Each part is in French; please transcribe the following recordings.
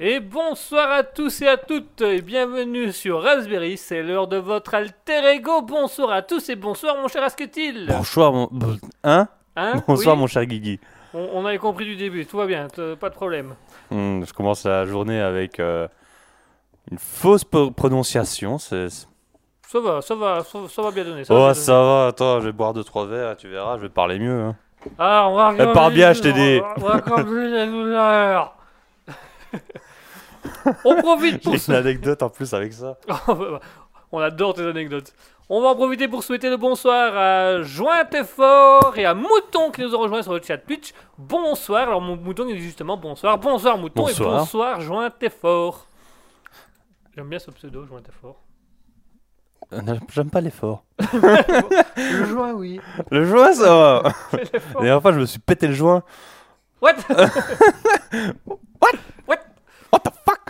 Et bonsoir à tous et à toutes et bienvenue sur Raspberry, c'est l'heure de votre alter ego. Bonsoir à tous et bonsoir mon cher Asketil. Bonsoir mon... Hein Hein Bonsoir Oui mon cher Guigui. on, on avait compris du début, tout va bien, pas de problème. Hmm, je commence la journée avec euh, une fausse pro- prononciation. c'est- Ça va, ça va, ça, ça va bien donner. Ça va Oh bien ça va, attends, je vais boire deux trois verres et tu verras, je vais parler mieux. hein. Ah, on va Eh, parle bien, je t'ai dit. On va regarder les douleurs. On profite pour une anecdote en plus avec ça. On adore tes anecdotes. On va en profiter pour souhaiter le bonsoir à Joint et Fort et à Mouton qui nous ont rejoint sur le chat Twitch. Bonsoir. Alors, mon Mouton il dit justement bonsoir. Bonsoir, Mouton. Et Bonsoir. bonsoir, Joint et Fort. J'aime bien ce pseudo, Joint et Fort. Euh, J'aime pas l'effort. le joint, oui. Le joint ça va. La dernière fois je me suis pété le joint. What? What? What? The fuck?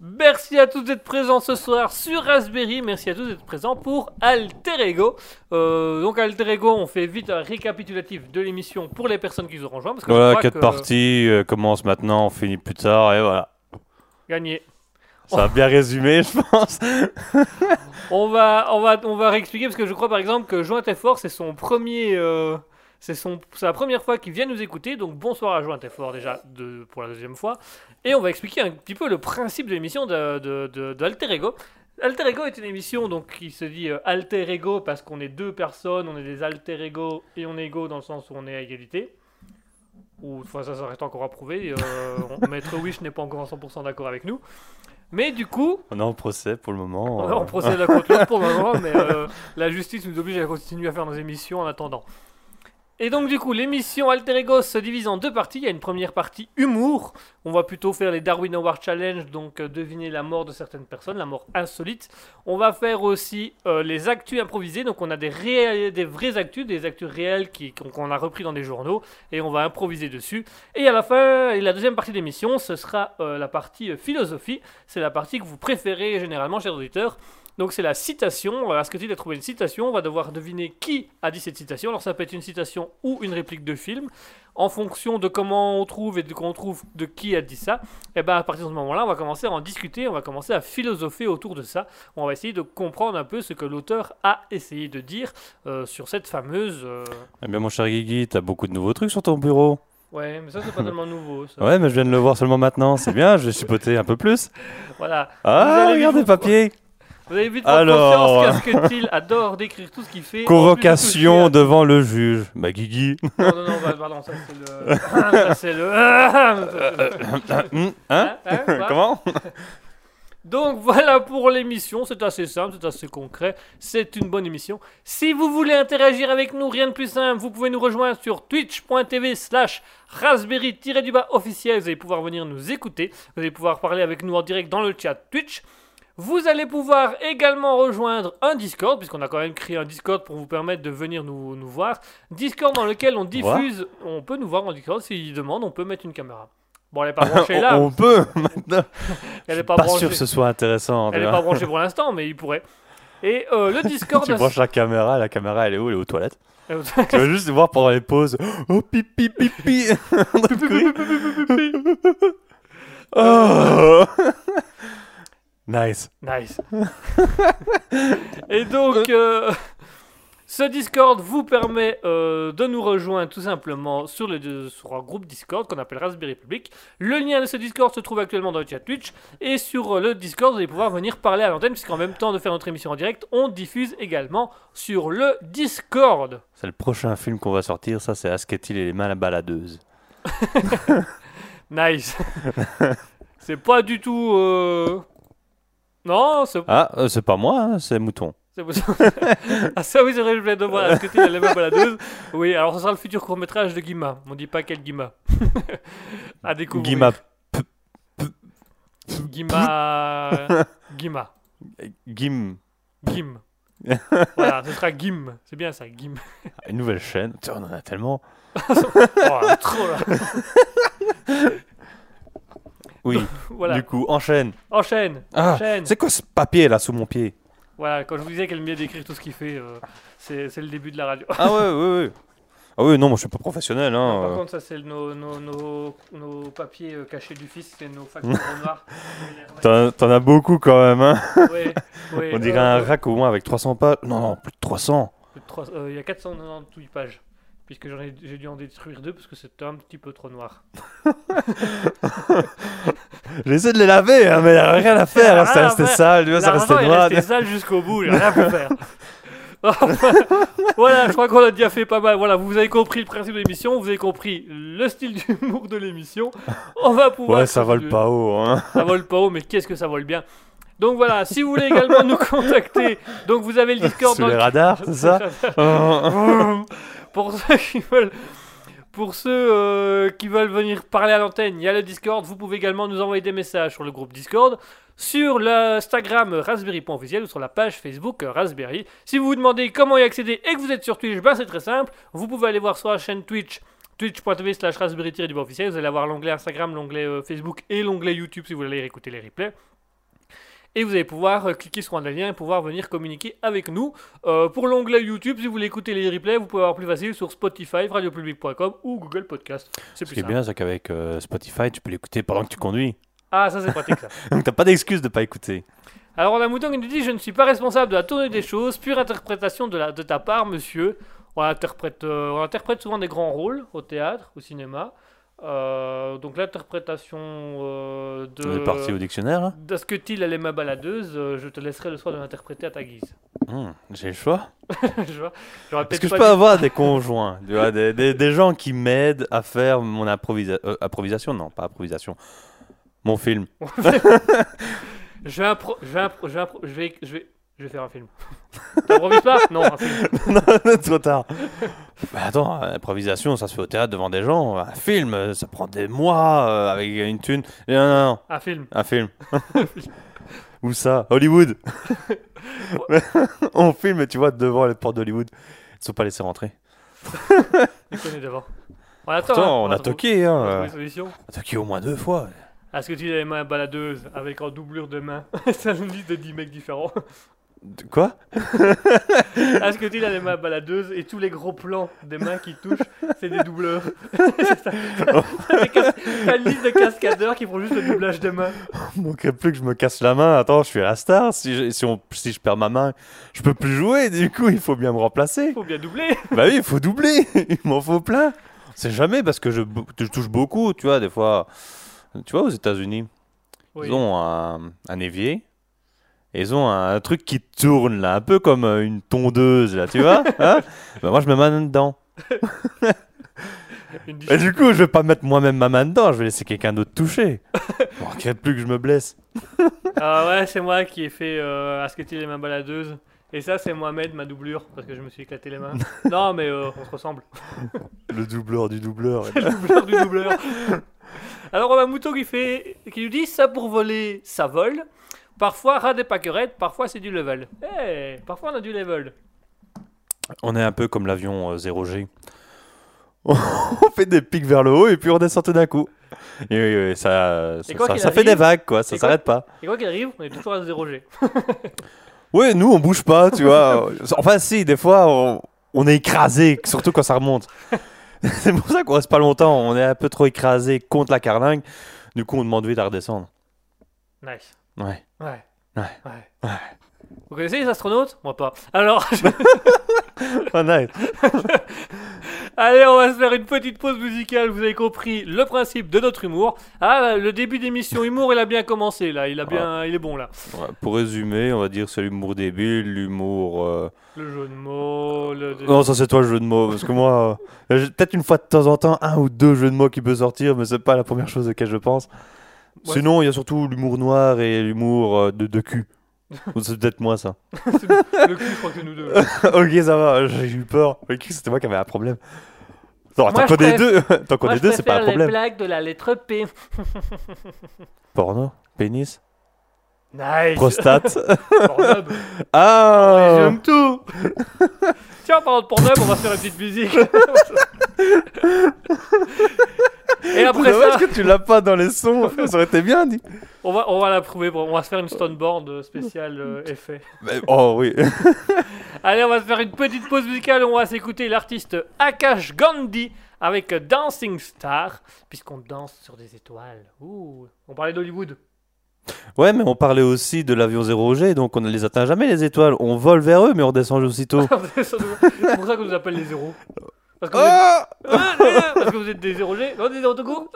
Merci à tous d'être présents ce soir sur Raspberry. Merci à tous d'être présents pour Alter Ego. Euh, donc Alter Ego, on fait vite un récapitulatif de l'émission pour les personnes qui nous ont rejoint. Parce que Voilà, quatre que- parties, euh, commence maintenant, on finit plus tard et voilà. Gagné. Ça a bien résumé je pense. On va, on va, on va réexpliquer parce que je crois par exemple que Joint et Fort c'est son premier, euh, c'est la première fois qu'il vient nous écouter. Donc bonsoir à Joint Fort déjà de, pour la deuxième fois. Et on va expliquer un petit peu le principe de l'émission de, de, de- de Alter Ego. Alter Ego est une émission donc qui se dit euh, Alter Ego parce qu'on est deux personnes, on est des Alter Ego et on est égaux dans le sens où on est à égalité. Ou enfin, ça, ça reste encore à prouver. Euh, Maître Wish n'est pas encore en 100% d'accord avec nous. Mais du coup, On est en procès pour le moment. on, euh. on procède à contre l'autre pour le moment, mais euh, la justice nous oblige à continuer à faire nos émissions en attendant. Et donc du coup, l'émission Alter Ego se divise en deux parties. Il y a une première partie humour. On va plutôt faire les Darwin Award Challenge, donc euh, deviner la mort de certaines personnes, la mort insolite. On va faire aussi euh, les actus improvisés. Donc on a des, réels- des actus, des actus réels qu'on a repris dans des journaux, et on va improviser dessus. Et à la fin, la deuxième partie de l'émission, ce sera euh, la partie philosophie. C'est la partie que vous préférez généralement, chers auditeurs. Donc c'est la citation. Alors, Est-ce que tu as trouvé une citation On va devoir deviner qui a dit cette citation. Alors ça peut être une citation ou une réplique de film. En fonction de comment on trouve et de qu'on trouve de qui a dit ça, et ben à partir de ce moment-là, on va commencer à en discuter, on va commencer à philosopher autour de ça. On va essayer de comprendre un peu ce que l'auteur a essayé de dire euh, sur cette fameuse. euh, Eh bien mon cher Guigui, t'as beaucoup de nouveaux trucs sur ton bureau. Ouais, mais ça c'est pas tellement nouveau. Ça. Ouais, mais je viens de le voir seulement maintenant, c'est bien, je vais chipoter un peu plus. Voilà. Ah, allez regarde vous- les papiers Vous avez vu de Alors. conscience qu'Asketil adore décrire tout ce qu'il fait. Convocation devant le juge. Bah Guigui. Non, non, non, bah, pardon, ça c'est le. ça c'est le. Hein Hein, quoi Comment Donc voilà pour l'émission, c'est assez simple, c'est assez concret, c'est une bonne émission. Si vous voulez interagir avec nous, rien de plus simple, vous pouvez nous rejoindre sur twitch.tv slash raspberry-du-bas officiel, vous allez pouvoir venir nous écouter, vous allez pouvoir parler avec nous en direct dans le chat Twitch. Vous allez pouvoir également rejoindre un Discord, puisqu'on a quand même créé un Discord pour vous permettre de venir nous, nous voir. Discord dans lequel on diffuse, on peut nous voir en Discord, s'il demande, on peut mettre une caméra. Bon, elle n'est pas branchée là, On peut maintenant. elle n'est Je pas, suis pas branchée. sûr que ce soit intéressant. Elle n'est pas branchée pour l'instant, mais il pourrait. Et euh, le Discord. Tu branches la caméra, la caméra elle est où Elle est aux toilettes. Euh, tu vas juste voir pendant les pauses. Oh pipi pipi. oh. Nice. nice. Et donc, euh, ce Discord vous permet euh, de nous rejoindre tout simplement sur, le, sur un groupe Discord qu'on appelle Raspberry Public. Le lien de ce Discord se trouve actuellement dans le chat Twitch. Et sur euh, le Discord, vous allez pouvoir venir parler à l'antenne, puisqu'en même temps de faire notre émission en direct, on diffuse également sur le Discord. C'est le prochain film qu'on va sortir. Ça, c'est Asketil et les mains à la baladeuse. Nice. c'est pas du tout. Non, c'est Ah, euh, c'est pas moi, hein, c'est Mouton. C'est possible. ah ça oui c'est vrai je voulais devoir à ce que tu la même baladeuse. Oui alors ce sera le futur court métrage de Guima. On dit pas quel Guima. à découvrir. Guima. Guima. Guima. Gim. Gim. voilà ce sera Gim. C'est bien ça Gim. Une nouvelle chaîne. On en a tellement. Oh trop là. Oui. Voilà. Du coup, enchaîne. Enchaîne. Ah, Enchaîne. c'est quoi ce papier là sous mon pied? Voilà quand je vous disais qu'elle aime bien décrire tout ce qu'il fait. euh, c'est le début de la radio. Ah ouais, ouais, ouais. Ah oui, non, moi je suis pas professionnel. Hein. Par euh. contre, ça, c'est nos, nos, nos, nos papiers euh, cachés du fisc, c'est nos factures au noir. T'en as beaucoup quand même, hein. Ouais, ouais, On dirait euh, un rack au moins avec 300 pages. Non, non, plus de 300. plus de trois- euh, Il y a 498 pages. Puisque j'en ai, j'ai dû en détruire deux parce que c'était un petit peu trop noir. J'ai essayé de les laver, hein, mais y a rien à faire. hein. À resté faire. sale, tu vois, ça restait est noir. sale jusqu'au bout, j'ai rien pu faire. voilà, je crois qu'on a déjà fait pas mal. Voilà, vous avez compris le principe de l'émission, vous avez compris le style d'humour de l'émission. On va pouvoir. Ouais, ça vole pas haut, hein. Ça vole pas haut, mais qu'est-ce que ça vole bien. Donc voilà, si vous voulez également nous contacter, donc vous avez le Discord Sous dans les le- radars, c'est ça pour ceux euh, qui veulent venir parler à l'antenne, il y a le Discord. Vous pouvez également nous envoyer des messages sur le groupe Discord, sur l'Instagram raspberry.officiel ou sur la page Facebook Raspberry. Si vous vous demandez comment y accéder et que vous êtes sur Twitch, ben c'est très simple. Vous pouvez aller voir sur la chaîne Twitch twitch.tv slash raspberry du officiel. Vous allez avoir l'onglet Instagram, l'onglet euh, Facebook et l'onglet YouTube si vous voulez écouter les replays. Et vous allez pouvoir euh, cliquer sur un des liens et pouvoir venir communiquer avec nous. Euh, pour l'onglet YouTube, si vous voulez écouter les replays, vous pouvez avoir plus facile sur Spotify, radiopublic.com ou Google Podcast. C'est Ce plus qui est bien, c'est qu'avec euh, Spotify, tu peux l'écouter pendant que tu conduis. Ah, ça c'est pratique ça. Donc t'as pas d'excuse de pas écouter. Alors on a Mouton qui nous dit Je ne suis pas responsable de la tournée des choses, pure interprétation de, la, de ta part, monsieur. On interprète, euh, on interprète souvent des grands rôles au théâtre, au cinéma. Euh, donc l'interprétation euh, de. On est parti au dictionnaire. hein. D'Asketil, elle est ma baladeuse, euh, je te laisserai le soin de l'interpréter à ta guise. Hmm, J'ai le choix. Est-ce que je peux dit- avoir des conjoints tu vois, des, des- des gens qui m'aident à faire mon improvisa- improvisation? Non, pas improvisation. Mon film. Je vais, impro- je vais, impro- je vais, impro- je vais, je vais, je vais faire un film. T'improvises pas? Non, un film. non, trop tard. Mais attends, improvisation, ça se fait au théâtre devant des gens. Un film, ça prend des mois euh, avec une thune. Non, non, non, Un film. un film. Où ça Hollywood. On filme, tu vois, devant les portes d'Hollywood. Ils sont pas laissés rentrer. Tu connais devant. On attend. Hein, on a toqué, hein. On a toqué au moins deux fois. Est-ce que tu as les mains baladeuses avec en doublure de main? C'est une liste de 10 mecs différents. De- Quoi? Est-ce que tu as les mains baladeuses et tous les gros plans des mains qui touchent, c'est des doubleurs C'est ça. Des t'as une liste de cascadeurs qui font juste le doublage de mains. Il manquerait plus que je me casse la main. Attends, je suis la star. Si je, si, on- si je perds ma main, je peux plus jouer. Du coup, il faut bien me remplacer. Faut bien doubler. bah oui, il faut doubler. Il m'en faut plein. C'est jamais parce que je, je touche beaucoup, tu vois, des fois. Tu vois, aux États-Unis, Oui. ils ont un, un évier. Ils ont un, truc qui tourne là, un peu comme euh, une tondeuse là, tu vois hein Bah, Moi, je mets ma main dedans. Et du coup, je vais pas mettre moi-même ma main dedans, je vais laisser quelqu'un d'autre toucher. Bon, qu'il plus que je me blesse. Ah ouais, c'est moi qui ai fait euh, Est-ce que tu as les mains baladeuses Et ça, c'est Mohamed, ma doublure, parce que je me suis éclaté les mains. non, mais euh, on se ressemble. Le doubleur du doubleur. le doubleur du doubleur. Alors, on a Mouton qui, fait, qui nous dit Ça pour voler, ça vole. Parfois, ras des pâquerettes, parfois, c'est du level. Eh, parfois, on a du level. On est un peu comme l'avion euh, 0G. on fait des pics vers le haut et puis on descend tout d'un coup. Et oui, oui, ça, ça, fait des vagues, quoi. Ça et s'arrête pas. Et quoi qu'il arrive, on est toujours à 0G. Oui, nous, on bouge pas, tu vois. Enfin, si, des fois, on, on est écrasé, surtout quand ça remonte. C'est pour ça qu'on reste pas longtemps. On est un peu trop écrasé contre la carlingue. Du coup, on demande vite à redescendre. Nice. Ouais. Ouais. Ouais. Ouais. Vous connaissez les astronautes? Moi pas. Alors, Oh, nice. allez, on va se faire une petite pause musicale. Vous avez compris le principe de notre humour. Ah, le début d'émission humour, il a bien commencé là. Il a bien, il est bon là. Ouais, pour résumer, on va dire c'est l'humour débile, l'humour. euh, Le jeu de mots, le. Non, ça c'est toi le jeu de mots. Parce que moi, euh, peut-être une fois de temps en temps, un ou deux jeux de mots qui peut sortir, mais c'est pas la première chose auquel je pense. Ouais. Sinon, il y a surtout l'humour noir et l'humour euh, de, de cul. C'est peut-être moi ça. le cul, je crois que nous deux. ok, ça va, j'ai eu peur. Le cul, c'était moi qui avais un problème. Non, tant qu'on est deux, tant qu'on est deux, c'est pas un préfère les problème. blagues de la lettre P. Porno, pénis, Nice. prostate. Pornhub. ah J'aime tout. Tiens, en parlant de Pornhub, on va se faire une petite musique. Et après ça, que tu l'as pas dans les sons, ça aurait été bien dit. on va, on va la prouver. On va se faire une stoneboard spéciale euh, effet. Mais- oh oui. Allez, on va se faire une petite pause musicale. On va s'écouter l'artiste Akash Gandhi avec Dancing Star, puisqu'on danse sur des étoiles. Ouh, on parlait d'Hollywood. Ouais, mais on parlait aussi de l'avion 0G, donc on ne les atteint jamais les étoiles. On vole vers eux, mais on descend aussitôt. C'est pour ça qu'on nous appelle les zéros. Parce que, vous êtes... Ah Parce que vous êtes des 0G Non, des 0 tout court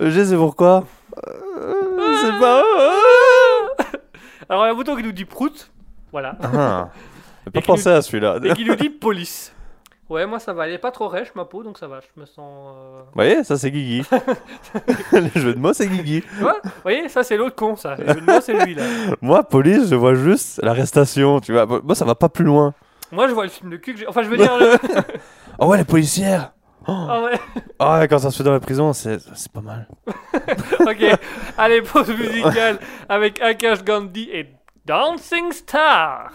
Je sais pourquoi. Euh, C'est pas. Alors, il y a un bouton qui nous dit prout. Voilà. Ah. Pas pensé à celui-là. Et qui nous dit police. Ouais, moi ça va. Elle est pas trop rêche ma peau, donc ça va. Je me sens. euh, Vous voyez, ça c'est Guigui. Le jeu de mots c'est Guigui. Vous voyez, ça c'est l'autre con, ça. Le moi c'est lui là. Moi, police, je vois juste l'arrestation, tu vois. Moi, ça va pas plus loin. Moi je vois le film de cul que j'ai. Enfin, je veux dire. Le... Oh ouais, les policières Ah ouais. Ah ouais, quand ça se fait dans la prison, c'est c'est pas mal. Ok. Allez, pause musicale avec Akash Gandhi et Dancing Star.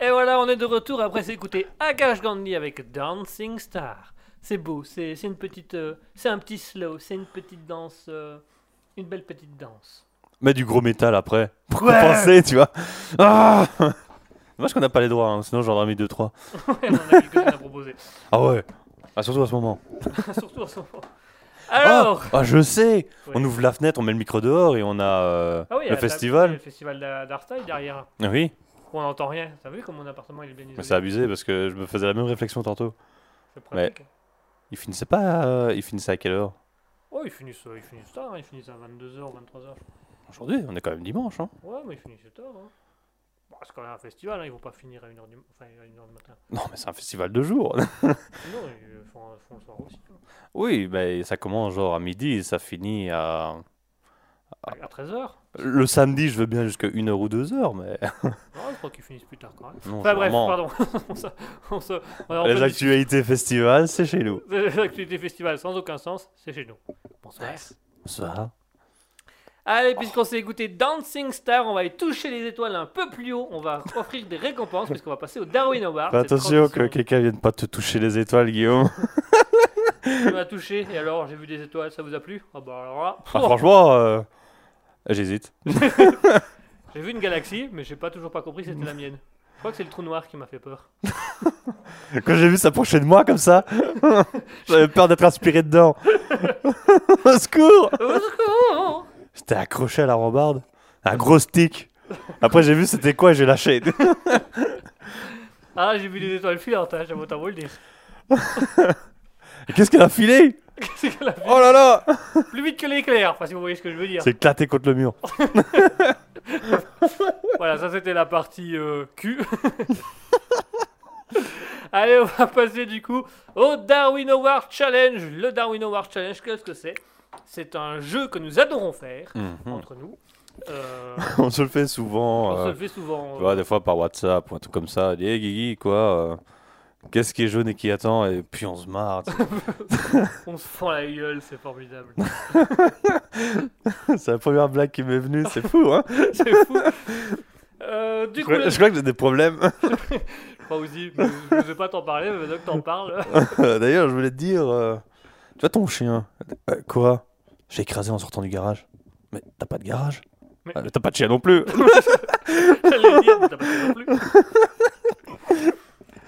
Et voilà, on est de retour après s'écouter Akash Gandhi avec Dancing Star. C'est beau, c'est une petite, euh, c'est un petit slow, c'est une petite danse, euh, une belle petite danse. Mets du gros métal après. Pour Ouais. compenser, tu vois. Ah Dommage qu'on n'a pas les droits, hein, sinon j'en aurais mis 2-3. Ouais, on en a quelques-unes à proposer. Ah ouais ah, Surtout à ce moment. Surtout en ce moment. Alors, Ah, je sais Ouais. On ouvre la fenêtre, on met le micro dehors et on a euh, Ah oui, le à- festival. Le festival d'A- d'Artail derrière. Ah Oui. Pourquoi on n'entend rien T'as vu comme mon appartement il est bien isolé Mais c'est abusé parce que je me faisais la même réflexion tantôt. C'est pratique. Il finissait pas. euh, il finissait à quelle heure? Oh, ils finissent, ils finissent tard, hein, ils finissent à 22h, 23h. Aujourd'hui, on est quand même dimanche. Hein. Ouais, mais ils finissent tard. Hein. Bon, c'est quand même un festival, hein, ils vont pas finir à 1h du, enfin, à 1h du matin. Non, mais c'est un festival de jour. Non, ils font, font le soir aussi. hein. oui, mais ça commence genre à midi et ça finit à. À, 13h Le samedi, je veux bien jusqu'à 1h ou 2h, mais. Non, je crois qu'ils finissent plus tard quand même. Non, Enfin c'est bref, vraiment- pardon. on se, on se, on est en Les actualités festival, c'est chez nous. Les activités festival sans aucun sens, c'est chez nous. Bonsoir. Ça. Allez, puisqu'on s'est écouté Dancing Star, on va aller toucher les étoiles un peu plus haut. On va offrir des récompenses, puisqu'on va passer au Darwin Award. Attention que quelqu'un vienne pas te toucher les étoiles, Guillaume. qui m'a touché. Et alors, j'ai vu des étoiles, ça vous a plu? Ah bah alors là, Ah, franchement, euh, j'hésite. j'ai vu une galaxie, mais j'ai pas toujours pas compris que c'était la mienne. Je crois que c'est le trou noir qui m'a fait peur. Quand j'ai vu s'approcher de moi comme ça, j'avais peur d'être aspiré dedans. Au secours Au secours J'étais accroché à la rambarde. Un gros stick. Après, j'ai vu c'était quoi et j'ai lâché. Ah, j'ai vu des étoiles filantes, hein, j'avoue t'avouer le dire. Qu'est-ce qu'elle a filé? Qu'est-ce qu'elle a fait Oh là là Plus vite que l'éclair, enfin si vous voyez ce que je veux dire. C'est éclaté contre le mur. Voilà, ça c'était la partie euh, cul. Allez, on va passer du coup au Darwin Award Challenge. Le Darwin Award Challenge, qu'est-ce que c'est? C'est un jeu que nous adorons faire entre nous. Euh, On se le fait souvent. on se euh, le fait souvent. tu vois, des fois par WhatsApp ou un truc comme ça. Dis, hey, Guigui, quoi euh, Qu'est-ce qui est jaune et qui attend Et puis on se marre. On se fend la gueule, c'est formidable. c'est la première blague qui m'est venue. C'est fou, hein c'est fou. Euh, du je, coup, crois, je crois que j'ai des problèmes. je crois aussi, je ne vais pas t'en parler, mais maintenant que t'en parles. D'ailleurs, je voulais te dire. euh, Tu vois ton chien Euh, Quoi? J'ai écrasé en sortant du garage. Mais t'as pas de garage? Mais- Ah, T'as pas de chien non plus J'allais dire, mais t'as pas fait non plus.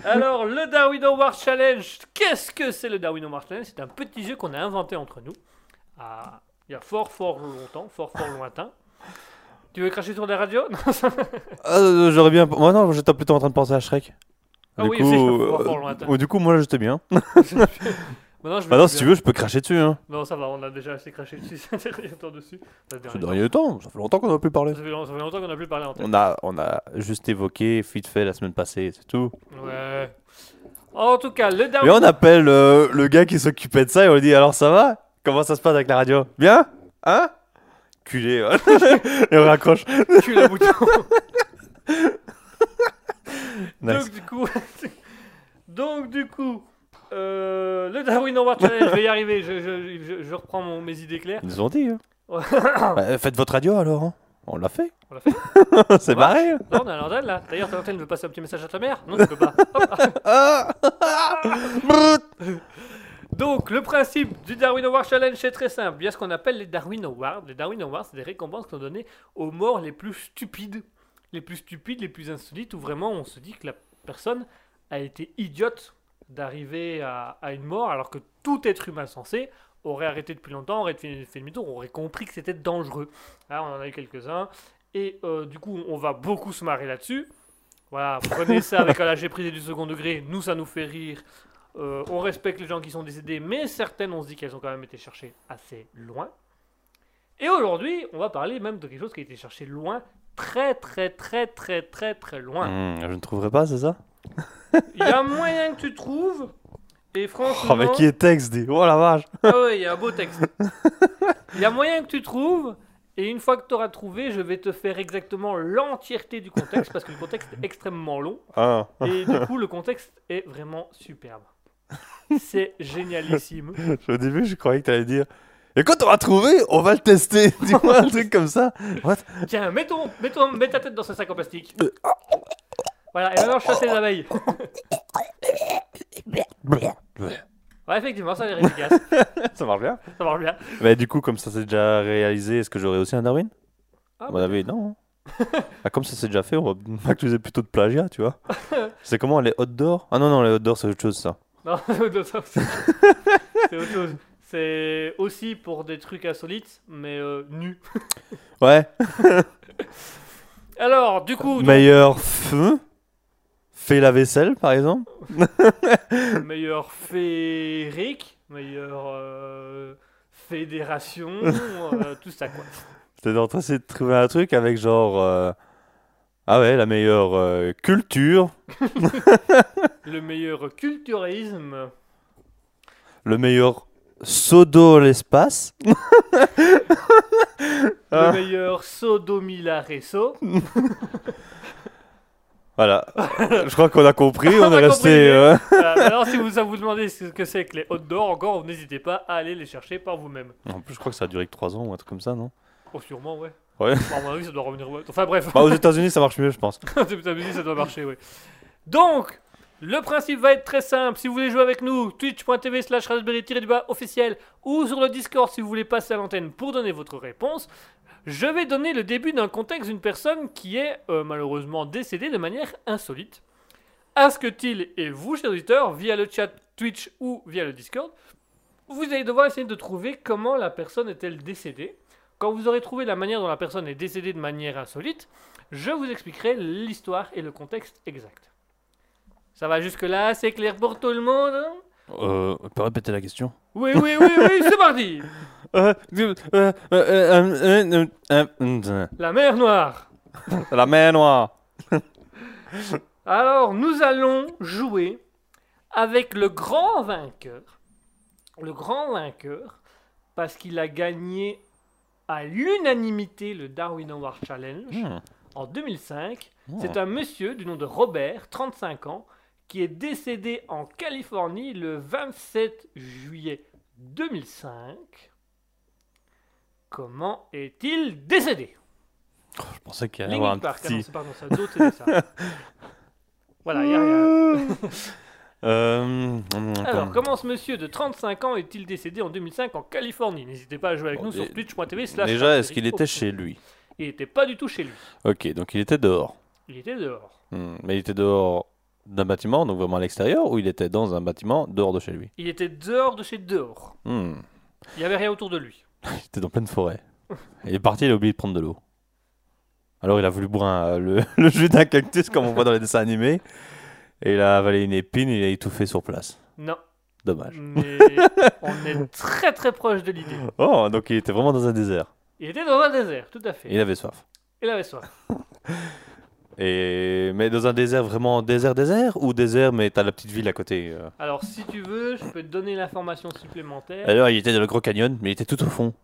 Alors, le Darwin Award Challenge, qu'est-ce que c'est le Darwin Award Challenge? C'est un petit jeu qu'on a inventé entre nous, à- il y a fort fort longtemps, fort fort lointain. Tu veux cracher sur la radio? Ah, euh, J'aurais bien. Moi, non, j'étais plutôt en train de penser à Shrek. Ah du oui, coup, c'est euh, fort, fort lointain. ou du coup, moi, j'étais bien. Maintenant, je Bah plus si tu veux, je peux cracher dessus. Hein. Non, ça va, on a déjà assez craché dessus ces derniers temps dessus. Dernier temps, ça fait longtemps qu'on n'a plus parlé. Ça fait, long- ça fait longtemps qu'on n'a plus parlé en tête. On a, on a juste évoqué vite fait la semaine passée, c'est tout. Ouais. En tout cas, le Mais Darwin on appelle euh, le gars qui s'occupait de ça et on lui dit alors ça va? Comment ça se passe avec la radio? Bien? Hein? Culé, et on raccroche. cul à bouton. Nice. Donc du coup, donc du coup, euh, le Darwin Award Challenge, je vais y arriver. Je, je, je, je reprends mon, mes idées claires. Ils nous ont dit. Hein. Bah, faites votre radio alors. hein. On l'a fait. On l'a fait. c'est hein. Non, on est à l'antenne là. D'ailleurs, ta antenne veut passer un petit message à ta mère Non, tu peux pas. Hop. Ah Donc, le principe du Darwin Award Challenge c'est très simple. Il y a ce qu'on appelle les Darwin Awards. Les Darwin Awards, c'est des récompenses qu'on donnait aux morts les plus stupides, les plus stupides, les plus insolites, où vraiment on se dit que la personne a été idiote d'arriver à, une mort, alors que tout être humain sensé aurait arrêté depuis longtemps, aurait fait, fait demi-tour, aurait compris que c'était dangereux. Là, on en a eu quelques-uns. Et euh, du coup, on va beaucoup se marrer là-dessus. Voilà, prenez ça avec un lâcher prise du second degré. Nous, ça nous fait rire. Euh, on respecte les gens qui sont décédés, mais certaines, on se dit qu'elles ont quand même été cherchées assez loin. Et aujourd'hui, on va parler même de quelque chose qui a été cherché loin, très très très très très très loin. Hum, je ne trouverai pas, c'est ça? Il y a moyen que tu trouves, et franchement... Oh, mais qui est texte dit Oh la vache Ah ouais, il y a un beau texte. Il y a moyen que tu trouves, et une fois que tu auras trouvé, je vais te faire exactement l'entièreté du contexte, parce que le contexte est extrêmement long, Ah. et du coup, le contexte est vraiment superbe. C'est génialissime. Au début, je croyais que tu allais dire Et quand on va trouvé, on va le tester. Dis-moi un truc comme ça. What? Tiens, mets, ton, mets, ton- mets ta tête dans ce sac en plastique. Voilà, et maintenant chasser les abeilles. Ouais, effectivement, ça a l'air efficace. Ça marche bien. Ça marche bien. Mais du coup, comme ça s'est déjà réalisé, est-ce que j'aurai aussi un Darwin? Ah, À mon avis, non. ah, comme ça s'est déjà fait, on va m'accuser plutôt de plagiat, tu vois. C'est comment les hot d'or? Ah non, non, les hot d'or, c'est autre chose, ça. Non, c'est c'est autre chose. C'est aussi pour des trucs insolites, mais euh, nus. Ouais. Alors, du coup, donc, Meilleur feu Fait la vaisselle, par exemple meilleur féerique, meilleure euh, fédération, euh, tout ça quoi. J'étais en train de trouver un truc avec genre. euh, Ah ouais, la meilleure euh, culture, Le meilleur culturisme, le meilleur sodo l'espace. Ah. le meilleur sodomilareso. Voilà. Je crois qu'on a compris, on, On est resté. euh, Voilà, alors si vous, ça vous demandez ce que c'est que les hot doors, encore, n'hésitez pas à aller les chercher par vous-même. En plus, je crois que ça a duré que 3 ans ou un truc comme ça, non? Oh, sûrement, ouais. Ouais. Bon, à mon avis, ça doit revenir. ouais. Enfin, bref. Bah, aux États-Unis, ça marche mieux, je pense. Aux États-Unis, ça doit marcher, oui. Donc, le principe va être très simple. Si vous voulez jouer avec nous, twitch.tv slash raspberry-du-bas officiel ou sur le Discord si vous voulez passer à l'antenne pour donner votre réponse, je vais donner le début d'un contexte d'une personne qui est euh, malheureusement décédée de manière insolite. Ask-t-il et vous, chers auditeurs, via le chat Twitch ou via le Discord, vous allez devoir essayer de trouver comment la personne est-elle décédée? Quand vous aurez trouvé la manière dont la personne est décédée de manière insolite, je vous expliquerai l'histoire et le contexte exact. Ça va jusque-là C'est clair pour tout le monde hein? Euh, on peut répéter la question? Oui, oui, oui, oui, c'est parti La mer Noire La mer noire. Alors, nous allons jouer avec le grand vainqueur. Le grand vainqueur, parce qu'il a gagné à l'unanimité le Darwin Award Challenge Hmm. en 2005. Oh. C'est un monsieur du nom de Robert, 35 ans, qui est décédé en Californie le 27 juillet 2005. Comment est-il décédé Je pensais qu'il allait y avoir un Park, ah non, petit. c'est pardon, ça, d'autres, c'était ça. voilà, y a rien. Euh, Alors, comment ce monsieur de 35 ans est-il décédé en 2005 en Californie? N'hésitez pas à jouer avec Bon, nous sur twitch.tv Déjà, est-ce qu'il était chez lui? Il n'était pas du tout chez lui. Ok, donc il était dehors. Il était dehors. Hmm, Mais il était dehors d'un bâtiment, donc vraiment à l'extérieur, ou il était dans un bâtiment dehors de chez lui? Il était dehors de chez dehors. Hmm. Il n'y avait rien autour de lui. Il était dans pleine forêt. Il est parti, il a oublié de prendre de l'eau. Alors il a voulu boire un- le, le jus d'un cactus comme on voit dans les dessins animés. Et il a avalé une épine et il a étouffé sur place. Non, Dommage. mais on est très très proche de l'idée. Oh, donc il était vraiment dans un désert. Il était dans un désert, tout à Et fait. il avait soif. Il avait soif. Et... Mais dans un désert vraiment désert désert ou désert mais t'as la petite ville à côté euh? Alors, si tu veux, je peux te donner l'information supplémentaire. Alors il était dans le gros canyon mais il était tout au fond.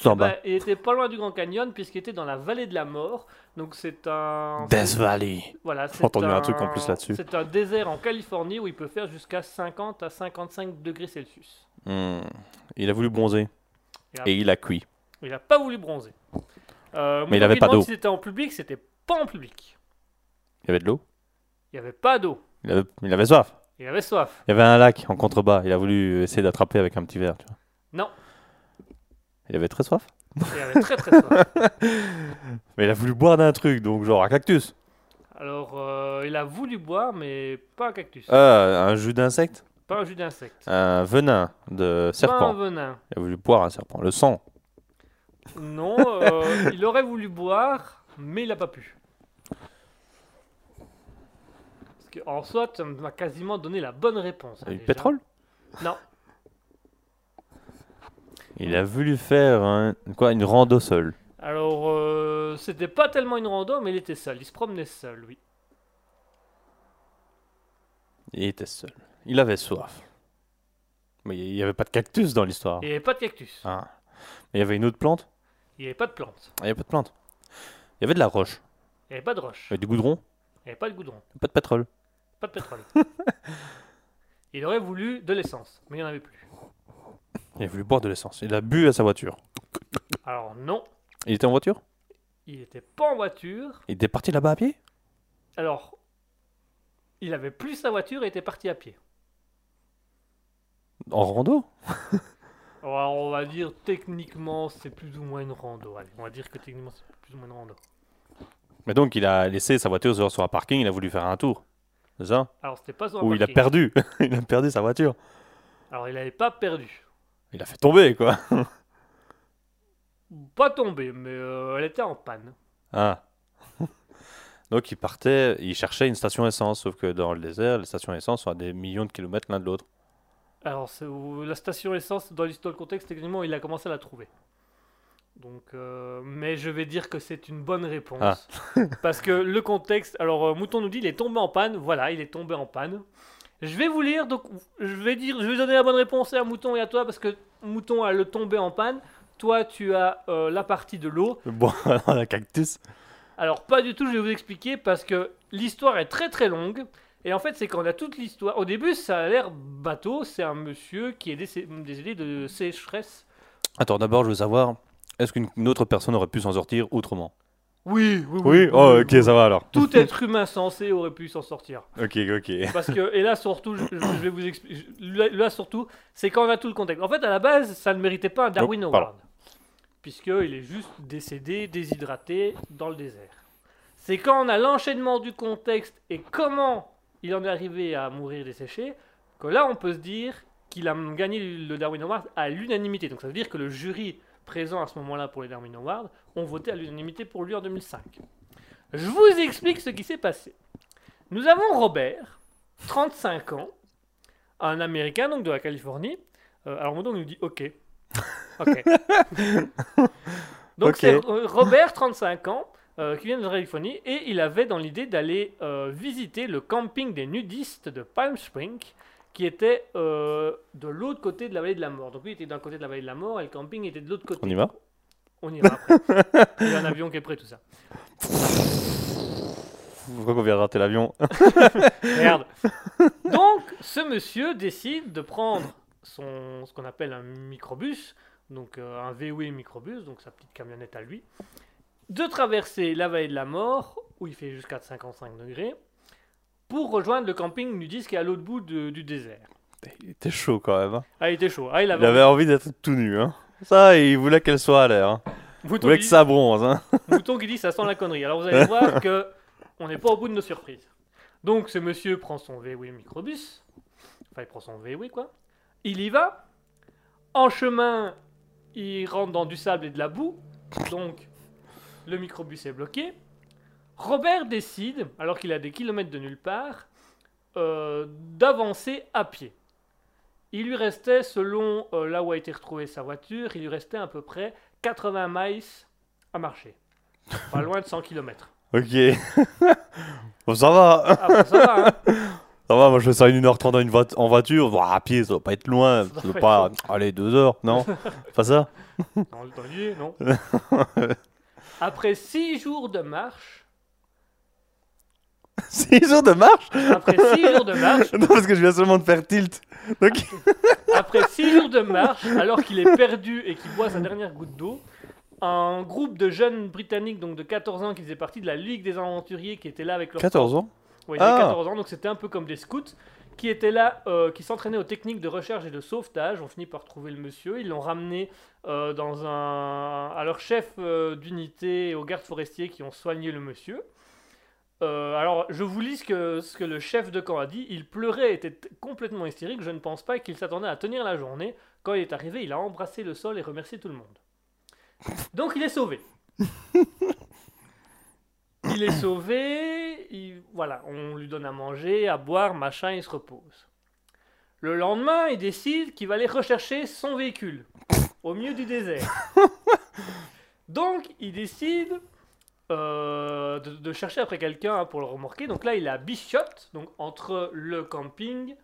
Tout en Bah, bas. il était pas loin du Grand Canyon puisqu'il était dans la vallée de la mort. Donc c'est un Death Valley. voilà, J'ai c'est entendu un truc en plus là-dessus. C'est un désert en Californie où il peut faire jusqu'à 50 à 55 degrés Celsius. Hmm. Il a voulu bronzer. Il a, Et il a cuit. il a pas voulu bronzer. Euh, Mais il avait pas d'eau. Si c'était en public, c'était pas en public. Il y avait de l'eau. Il y avait pas d'eau. Il avait... il avait soif. Il avait soif. Il y avait un lac en contrebas. Il a voulu essayer d'attraper avec un petit verre. Tu vois. Non, Il avait très soif. il avait très très soif. Mais il a voulu boire d'un truc, donc genre un cactus. Alors, euh, il a voulu boire, mais pas un cactus. Ah, un jus d'insecte Pas un jus d'insecte. Un venin de Pas un serpent. venin. Il a voulu boire un serpent. Le sang. Non, euh, il aurait voulu boire, mais il n'a pas pu. Parce que, en soi, tu m'as quasiment donné la bonne réponse. hein, Du déjà. pétrole? Non. Il a voulu faire un- quoi, une rando seul. Alors, euh, c'était pas tellement une rando, mais il était seul. Il se promenait seul, oui. Il était seul. Il avait soif. Mais il n'y avait pas de cactus dans l'histoire. Il n'y avait pas de cactus. Ah. Mais il y avait une autre plante? Il n'y avait pas de plante. Ah, il n'y avait pas de plante. Il y avait de la roche. Il n'y avait pas de roche. Il y avait du goudron? Il n'y avait pas de goudron. Pas de pétrole. Pas de pétrole. il aurait voulu de l'essence, mais il n'y en avait plus. Il a voulu boire de l'essence. Il a bu à sa voiture. Alors, non, Il était en voiture? Il n'était pas en voiture. Il était parti là-bas à pied? Alors, il avait plus sa voiture et était parti à pied. En rando? Alors, on va dire techniquement, c'est plus ou moins une rando. Allez, on va dire que techniquement, c'est plus ou moins une rando. Mais donc il a laissé sa voiture sur, sur un parking, il a voulu faire un tour. C'est ça Alors, c'était pas sur un Ou il a parking. perdu. il a perdu sa voiture. Alors, il n'avait pas perdu. Il a fait tomber quoi. Pas tombé, mais euh, elle était en panne. Ah. Donc il partait, il cherchait une station essence, sauf que dans le désert, les stations essence sont à des millions de kilomètres l'un de l'autre. Alors, c'est où- la station essence, dans l'histoire, le contexte, techniquement, il a commencé à la trouver. Donc, euh, mais je vais dire que c'est une bonne réponse. Ah. parce que le contexte. Alors, euh, Mouton nous dit il est tombé en panne. Voilà, il est tombé en panne. Je vais vous lire, donc je vais dire, je vais donner la bonne réponse à Mouton et à toi parce que Mouton a le tombé en panne. Toi, tu as euh, la partie de l'eau. Bon, la cactus. Alors pas du tout, je vais vous expliquer parce que l'histoire est très très longue. Et en fait, c'est qu'on a toute l'histoire. Au début, ça a l'air bateau. C'est un monsieur qui est décé- décédé de sécheresse. Attends, d'abord, je veux savoir, est-ce qu'une une autre personne aurait pu s'en sortir autrement? Oui, oui, Oui, oh, ok, ça va alors. Tout être humain sensé aurait pu s'en sortir. Ok, ok. Parce que, et là surtout, je, je vais vous expliquer. Là, surtout, c'est quand on a tout le contexte. En fait, à la base, ça ne méritait pas un Darwin pardon. Award. Puisqu'il est juste décédé, déshydraté dans le désert. C'est quand on a l'enchaînement du contexte et comment il en est arrivé à mourir desséché, que là on peut se dire qu'il a gagné le Darwin Award à l'unanimité. Donc ça veut dire que le jury présent à ce moment-là pour les Darwin Awards ont voté à l'unanimité pour lui en 2005. Je vous explique ce qui s'est passé. Nous avons Robert, 35 ans, un Américain donc de la Californie. Euh, alors Mondo nous dit OK. OK. donc c'est Robert, 35 ans, euh, qui vient de la Californie, et il avait dans l'idée d'aller euh, visiter le camping des nudistes de Palm Springs, qui était euh, de l'autre côté de la vallée de la mort. Donc lui était d'un côté de la vallée de la mort et le camping était de l'autre côté. On y va? On ira après. Il y a un avion qui est prêt, tout ça. Pourquoi qu'on vient de rater l'avion? Merde. Donc, ce monsieur décide de prendre son, ce qu'on appelle un microbus, donc euh, un VW microbus, donc sa petite camionnette à lui, de traverser la vallée de la mort, où il fait jusqu'à 55 degrés, pour rejoindre le camping nudiste qui est à l'autre bout de- du désert. Il était chaud quand même. hein. Ah, il était chaud. Ah, il Il avait, avait envie d'être tout nu. Hein. Ça, il voulait qu'elle soit à l'air. Hein. Il Mouton, voulait que ça bronze. Hein. Mouton qui dit ça sent la connerie. Alors vous allez voir que on n'est pas au bout de nos surprises. Donc ce monsieur prend son VW microbus, enfin il prend son VW quoi. Il y va. En chemin, il rentre dans du sable et de la boue. Donc le microbus est bloqué. Robert décide, alors qu'il a des kilomètres de nulle part, euh, d'avancer à pied. Il lui restait, selon euh, là où a été retrouvée sa voiture, il lui restait à peu près 80 miles à marcher. Pas loin de 100 km. Ok. bon, ça va. Ah, bah, ça va, hein Ça va, moi je fais ça une 1h30 en, une voit- en voiture. Bon, à pied, ça va pas être loin. doit Ça doit pas. Allez, 2 heures, non? Pas ça? Dans le temps non Après 6 jours de marche, 6 jours de marche? Après 6 jours de marche, Non, parce que je viens seulement de faire tilt. Donc, après 6 jours de marche, alors qu'il est perdu et qu'il boit sa dernière goutte d'eau, un groupe de jeunes britanniques donc de 14 ans qui faisaient partie de la Ligue des aventuriers qui étaient là avec leur 14 ans? Avaient Ah. 14 ans, donc c'était un peu comme des scouts qui étaient là, euh, qui s'entraînaient aux techniques de recherche et de sauvetage. On finit par trouver le monsieur. Ils l'ont ramené euh, dans un, à leur chef euh, d'unité et aux gardes forestiers qui ont soigné le monsieur. Euh, alors, je vous lis ce que, ce que le chef de camp a dit. Il pleurait, était complètement hystérique. Je ne pense pas qu'il s'attendait à tenir la journée. Quand il est arrivé, il a embrassé le sol et remercié tout le monde. Donc, il est sauvé. Il est sauvé, il- voilà, on lui donne à manger, à boire, machin, il se repose. Le lendemain, il décide qu'il va aller rechercher son véhicule au milieu du désert. Donc, il décide euh, de, de chercher après quelqu'un hein, pour le remorquer. Donc là, il est à Bichot, donc entre le camping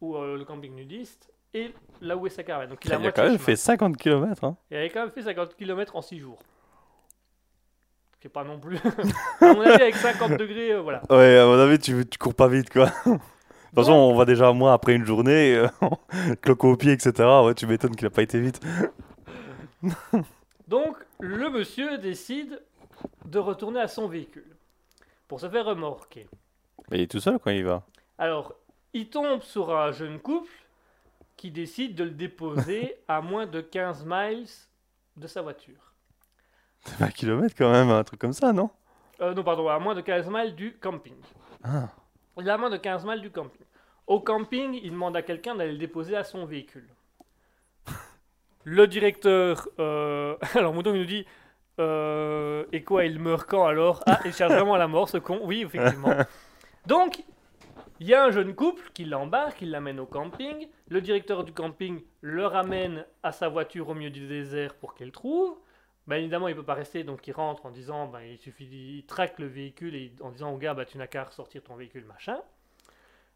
ou euh, le camping nudiste et là où est sa caravane. Donc il Il a, a moitié quand même chemin. fait 50 km. Hein. Il avait quand même fait 50 km en 6 jours. Ce qui est pas non plus. à mon avis, avec 50 degrés, euh, voilà. Ouais, à mon avis, tu, tu cours pas vite, quoi. De toute façon, on va déjà, moi, après une journée, euh, cloque au pied, etc. Ouais, tu m'étonnes qu'il a pas été vite. Donc, le monsieur décide de retourner à son véhicule pour se faire remorquer. Mais il est tout seul quand il va. Alors, il tombe sur un jeune couple qui décide de le déposer à moins de 15 miles de sa voiture. C'est 20 km quand même, un truc comme ça, non? Euh, non, pardon, à moins de 15 miles du camping. Ah. Il est à moins de 15 miles du camping. Au camping, il demande à quelqu'un d'aller le déposer à son véhicule. Le directeur, euh, alors Mouton il nous dit, Euh, et quoi, il meurt quand alors? Ah, il cherche vraiment la mort, ce con. Oui, effectivement. Donc, il y a un jeune couple qui l'embarque, il l'amène au camping. Le directeur du camping le ramène à sa voiture au milieu du désert pour qu'elle trouve. Ben, évidemment, il peut pas rester, donc il rentre en disant, ben, il suffit, il traque le véhicule et en disant au gars, bah, tu n'as qu'à ressortir ton véhicule, machin.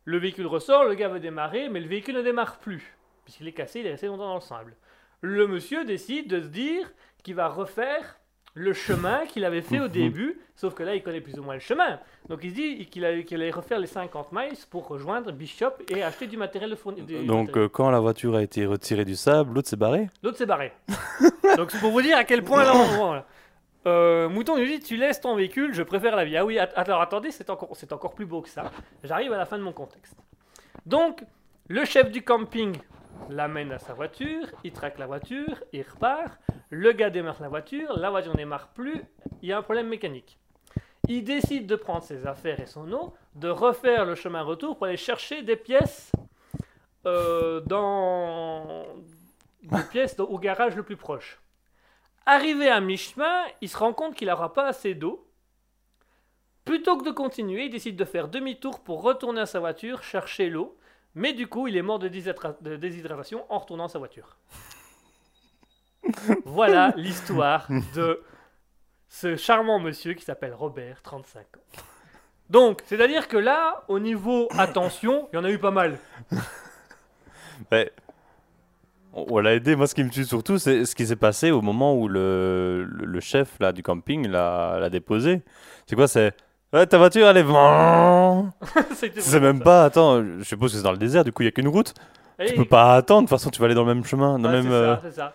Le véhicule ressort, le gars veut démarrer, mais le véhicule ne démarre plus, puisqu'il est cassé, il est resté longtemps dans le sable. Le monsieur décide de se dire qu'il va refaire le chemin qu'il avait fait au début, sauf que là, il connaît plus ou moins le chemin. Donc il se dit qu'il allait, refaire les 50 miles pour rejoindre Bishop et acheter du matériel de fourni- du Donc, matériel. euh, quand la voiture a été retirée du sable, l'autre s'est barré. L'autre s'est barré. Donc c'est pour vous dire à quel point là on. Euh, Mouton nous dit tu laisses ton véhicule, je préfère la vie. Ah oui, alors attendez, c'est encore, c'est encore plus beau que ça. J'arrive à la fin de mon contexte. Donc, le chef du camping l'amène à sa voiture, il traque la voiture, il repart. Le gars démarre la voiture, la voiture ne démarre plus, il y a un problème mécanique. Il décide de prendre ses affaires et son eau, de refaire le chemin retour pour aller chercher des pièces euh, dans des pièces au garage le plus proche. Arrivé à mi-chemin, il se rend compte qu'il n'aura pas assez d'eau. Plutôt que de continuer, il décide de faire demi-tour pour retourner à sa voiture, chercher l'eau. Mais du coup, il est mort de, déshydrata- de déshydratation en retournant sa voiture. voilà l'histoire de ce charmant monsieur qui s'appelle Robert, 35 ans. Donc, c'est-à-dire que là, au niveau attention, il y en a eu pas mal. Ouais. On on l'a aidé. Moi, ce qui me tue surtout, c'est ce qui s'est passé au moment où le, le, le chef là, du camping l'a l'a déposé. C'est quoi C'est. Ouais, ta voiture, elle est. C'est même pas. Attends, je suppose que c'est dans le désert, du coup, il n'y a qu'une route. Et- Tu peux pas attendre. De toute façon, tu vas aller dans le même chemin. Dans Ouais, même. c'est euh, ça, c'est ça.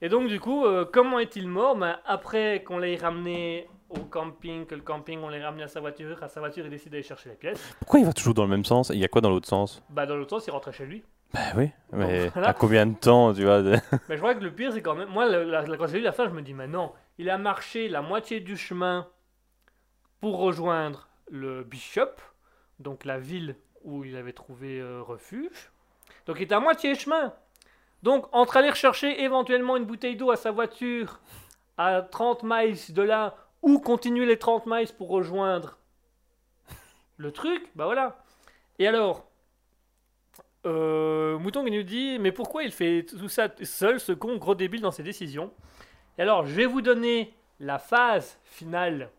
Et donc, du coup, euh, comment est-il mort? Ben, Après qu'on l'ait ramené au camping, que le camping, on l'ait ramené à sa voiture, à sa voiture, il décide d'aller chercher les pièces. Pourquoi il va toujours dans le même sens? Il y a quoi dans l'autre sens? Bah, dans l'autre sens, il rentrait chez lui. Bah oui. Mais voilà. à combien de temps, tu vois? De- Mais je vois que le pire, c'est quand même. Moi, la, la- la- quand j'ai lu la fin, je me dis, mais non, il a marché la moitié du chemin pour rejoindre le Bishop, donc la ville où il avait trouvé euh, refuge. Donc, il était à moitié chemin. Donc, entre aller chercher éventuellement une bouteille d'eau à sa voiture à 30 miles de là, ou continuer les 30 miles pour rejoindre le truc, bah voilà. Et alors, euh, Mouton nous dit, mais pourquoi il fait tout ça seul, ce con gros débile dans ses décisions? Et alors, je vais vous donner la phase finale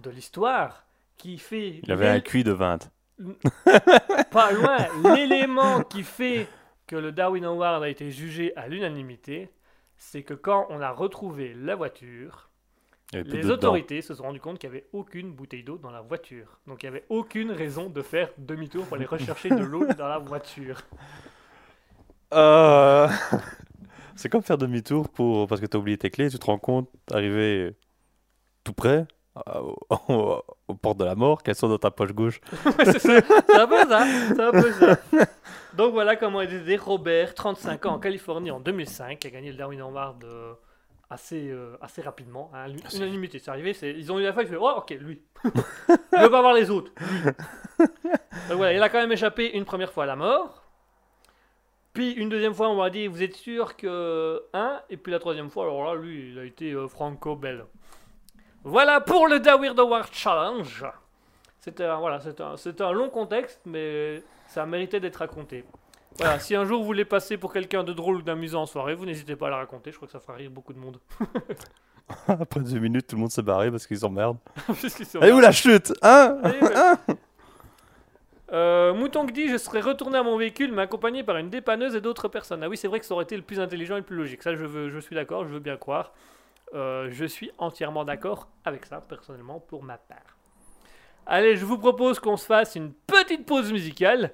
de l'histoire qui fait Il avait un QI de 20. pas loin l'élément qui fait que le Darwin Award a été jugé à l'unanimité, c'est que quand on a retrouvé la voiture, les dedans. autorités se sont rendues compte qu'il n'y avait aucune bouteille d'eau dans la voiture. Donc il n'y avait aucune raison de faire demi-tour pour aller rechercher de l'eau dans la voiture. Euh, C'est comme faire demi-tour pour... parce que tu as oublié tes clés, tu te rends compte, arriver tout près, euh, au- aux portes de la mort, qu'elles sont dans ta poche gauche. C'est un peu ça, c'est un peu ça. Donc voilà comment est décédé Robert, 35 ans, en Californie en 2005, qui a gagné le Darwin Award euh, assez, euh, assez rapidement. Hein, l'u- unanimité, c'est arrivé, c'est- ils ont eu la fois, ils font Oh, ok, lui. Je veux pas voir les autres. lui. Donc voilà, il a quand même échappé une première fois à la mort. Puis une deuxième fois, on m'a dit Vous êtes sûr que. Un Et puis la troisième fois, alors là, lui, il a été euh, franco-belle. Voilà pour le Darwin Award Challenge. C'était un, voilà, un, long contexte, mais ça méritait d'être raconté. Voilà, si un jour vous voulez passer pour quelqu'un de drôle ou d'amusant en soirée, vous n'hésitez pas à la raconter, je crois que ça fera rire beaucoup de monde. Après deux minutes, tout le monde s'est barré parce qu'ils s'emmerdent. Et où la chute Hein Eh ouais. Euh, Mouton qui dit Je serais retourné à mon véhicule, mais accompagné par une dépanneuse et d'autres personnes. Ah oui, c'est vrai que ça aurait été le plus intelligent et le plus logique. Ça, je, veux, je suis d'accord, je veux bien croire. Euh, je suis entièrement d'accord avec ça, personnellement, pour ma part. Allez, je vous propose qu'on se fasse une petite pause musicale.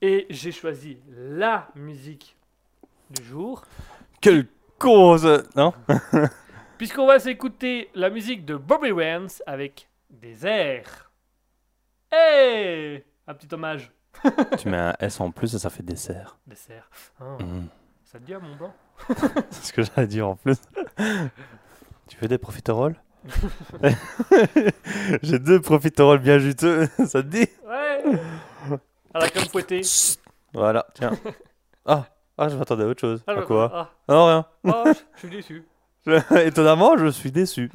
Et j'ai choisi la musique du jour. Quelle cause Non Puisqu'on va s'écouter la musique de Bobby Wans avec des airs. Hey Un petit hommage. Tu mets un S en plus et ça fait dessert. Dessert. Ah, Mm. Ça te dit à mon blanc? C'est ce que j'allais dire en plus. tu fais des profiteroles J'ai deux profiteroles bien juteux, ça te dit Ouais À la crème fouettée. Voilà, tiens. Ah, ah je m'attendais à autre chose. Ah, à je- quoi ah, Non, rien. ah, je- suis déçu. Je- Étonnamment, je suis déçu.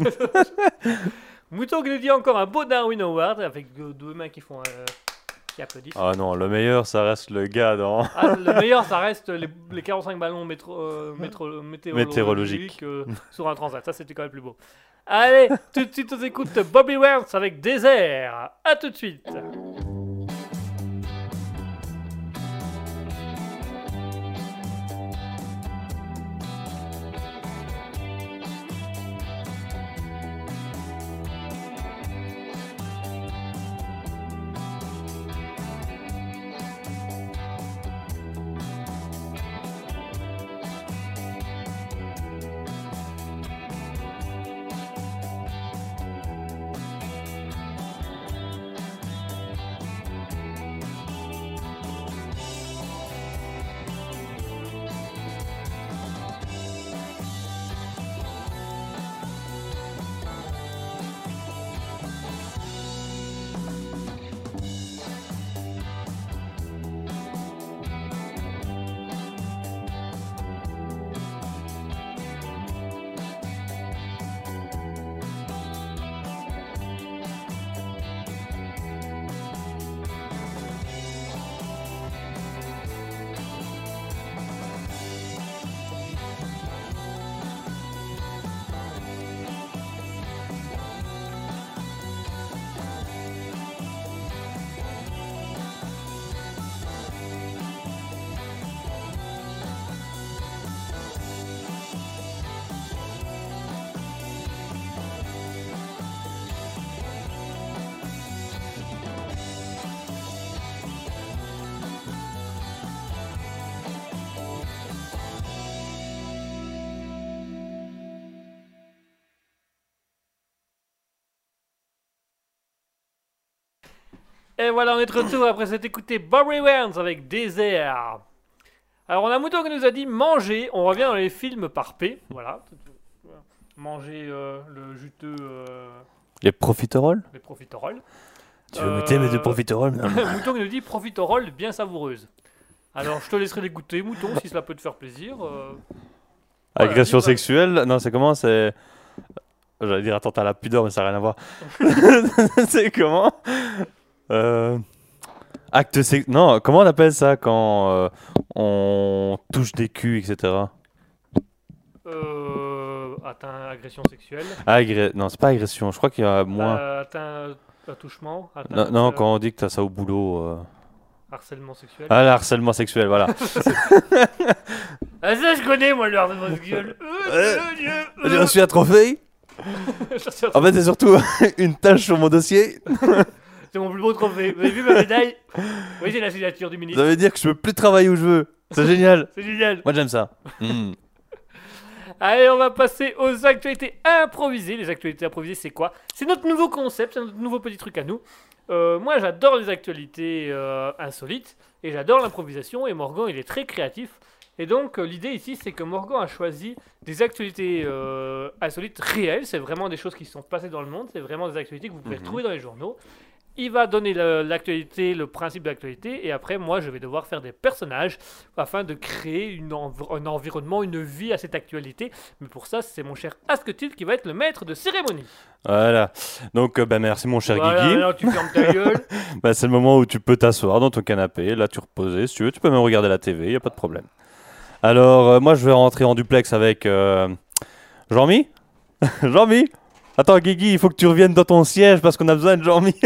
Mouton dit encore un beau Darwin Award avec deux mains qui font. euh, qui applaudissent. Ah non, le meilleur, ça reste le gars dans. Ah, le meilleur, ça reste les, les 45 ballons métro, euh, métro- météorologiques euh, sur un transat. Ça, c'était quand même plus beau. Allez, tout de suite, on écoute Bobby Wentz avec Désert. À tout de suite. Et voilà, on est de retour après s'être écouté Bobby Wentz avec Désert. Alors, on a Mouton qui nous a dit manger. On revient dans les films par P. Voilà. Manger euh, le juteux, euh, Les profiteroles? les profiteroles. Tu veux Euh, goûter mes deux profiteroles? Mouton qui nous dit profiterole bien savoureuse. Alors, je te laisserai les goûter, Mouton, si cela peut te faire plaisir. euh. Agression sexuelle? Non, c'est comment? C'est. J'allais dire attentat à la pudeur, mais ça n'a rien à voir. c'est comment? Euh, Acte sex... Non, comment on appelle ça quand euh, on touche des culs, etc. Euh, atteint agression sexuelle. Agré... Non, c'est pas agression. Je crois qu'il y a moins. Euh, atteint attouchement. non, euh, quand on dit que t'as ça au boulot. euh. Harcèlement sexuel. Ah, le harcèlement sexuel, voilà. Ah, ça, je connais, moi, le harcèlement sexuel. J'ai reçu un trophée. En fait, c'est surtout une tâche sur mon dossier. C'est mon plus beau trophée. Vous avez vu ma médaille Oui, c'est la signature du Ça ministre. veut dire que je peux plus travailler où je veux. C'est génial. C'est génial. Moi, j'aime ça. Mm. Allez, on va passer aux actualités improvisées. Les actualités improvisées, c'est quoi? C'est notre nouveau concept, c'est notre nouveau petit truc à nous. Euh, moi, j'adore les actualités euh, insolites et j'adore l'improvisation. Et Morgan, il est très créatif. Et donc, euh, l'idée ici, c'est que Morgan a choisi des actualités insolites réelles. C'est vraiment des choses qui se sont passées dans le monde. C'est vraiment des actualités que vous pouvez Mhm. trouver dans les journaux. Il va donner l'actualité, le principe de l'actualité, et après, moi, je vais devoir faire des personnages afin de créer une env- un environnement, une vie à cette actualité. Mais pour ça, c'est mon cher Asketil qui va être le maître de cérémonie. Voilà. Donc, euh, bah, merci, mon cher Voilà, Guigui. alors tu fermes ta gueule. Bah, c'est le moment où tu peux t'asseoir dans ton canapé, là tu reposer si tu veux, tu peux même regarder la TV, y a pas de problème. Alors euh, moi je vais rentrer en duplex avec euh, Jean-Mi. Jean-Mi Attends Guigui, il faut que tu reviennes dans ton siège parce qu'on a besoin de Jean-Mi.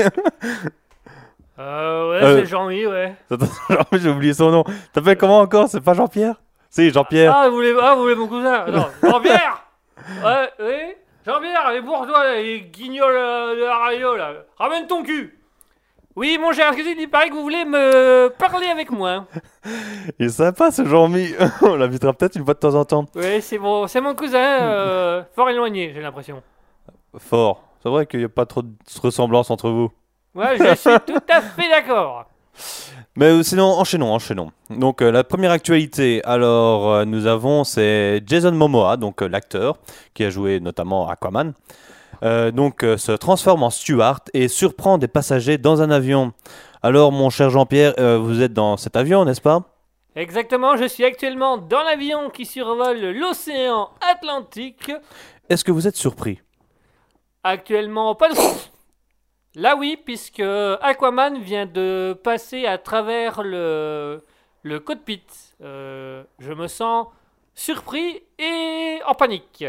Euh, ouais, Euh. c'est Jean-Mi, ouais. Attends, Jean-Mi, j'ai oublié son nom. T'appelles comment encore? C'est pas Jean-Pierre? Si, Jean-Pierre. Ah, vous voulez, ah, vous voulez mon cousin? Non, Jean-Pierre Ouais, oui Jean-Pierre, les bourgeois, là, les guignols euh, de la radio, là. Ramène ton cul Oui, mon cher Asketil, il paraît que vous voulez me parler avec moi? Il est sympa ce Jean-Mi. On l'invitera peut-être une fois de temps en temps. Oui, c'est bon, c'est mon cousin, euh, fort éloigné, j'ai l'impression. Fort. C'est vrai qu'il n'y a pas trop de ressemblance entre vous. Ouais, je suis tout à fait d'accord. Mais euh, sinon, enchaînons, enchaînons. Donc euh, la première actualité, alors euh, nous avons, c'est Jason Momoa, donc euh, l'acteur qui a joué notamment Aquaman. Donc se transforme en Steward et surprend des passagers dans un avion. Alors mon cher Jean-Pierre, vous êtes dans cet avion, n'est-ce pas? Exactement, je suis actuellement dans l'avion qui survole l'océan Atlantique. Est-ce que vous êtes surpris? Actuellement, pas de... Là oui, puisque Aquaman vient de passer à travers le, le cockpit. Euh, je me sens surpris et en panique.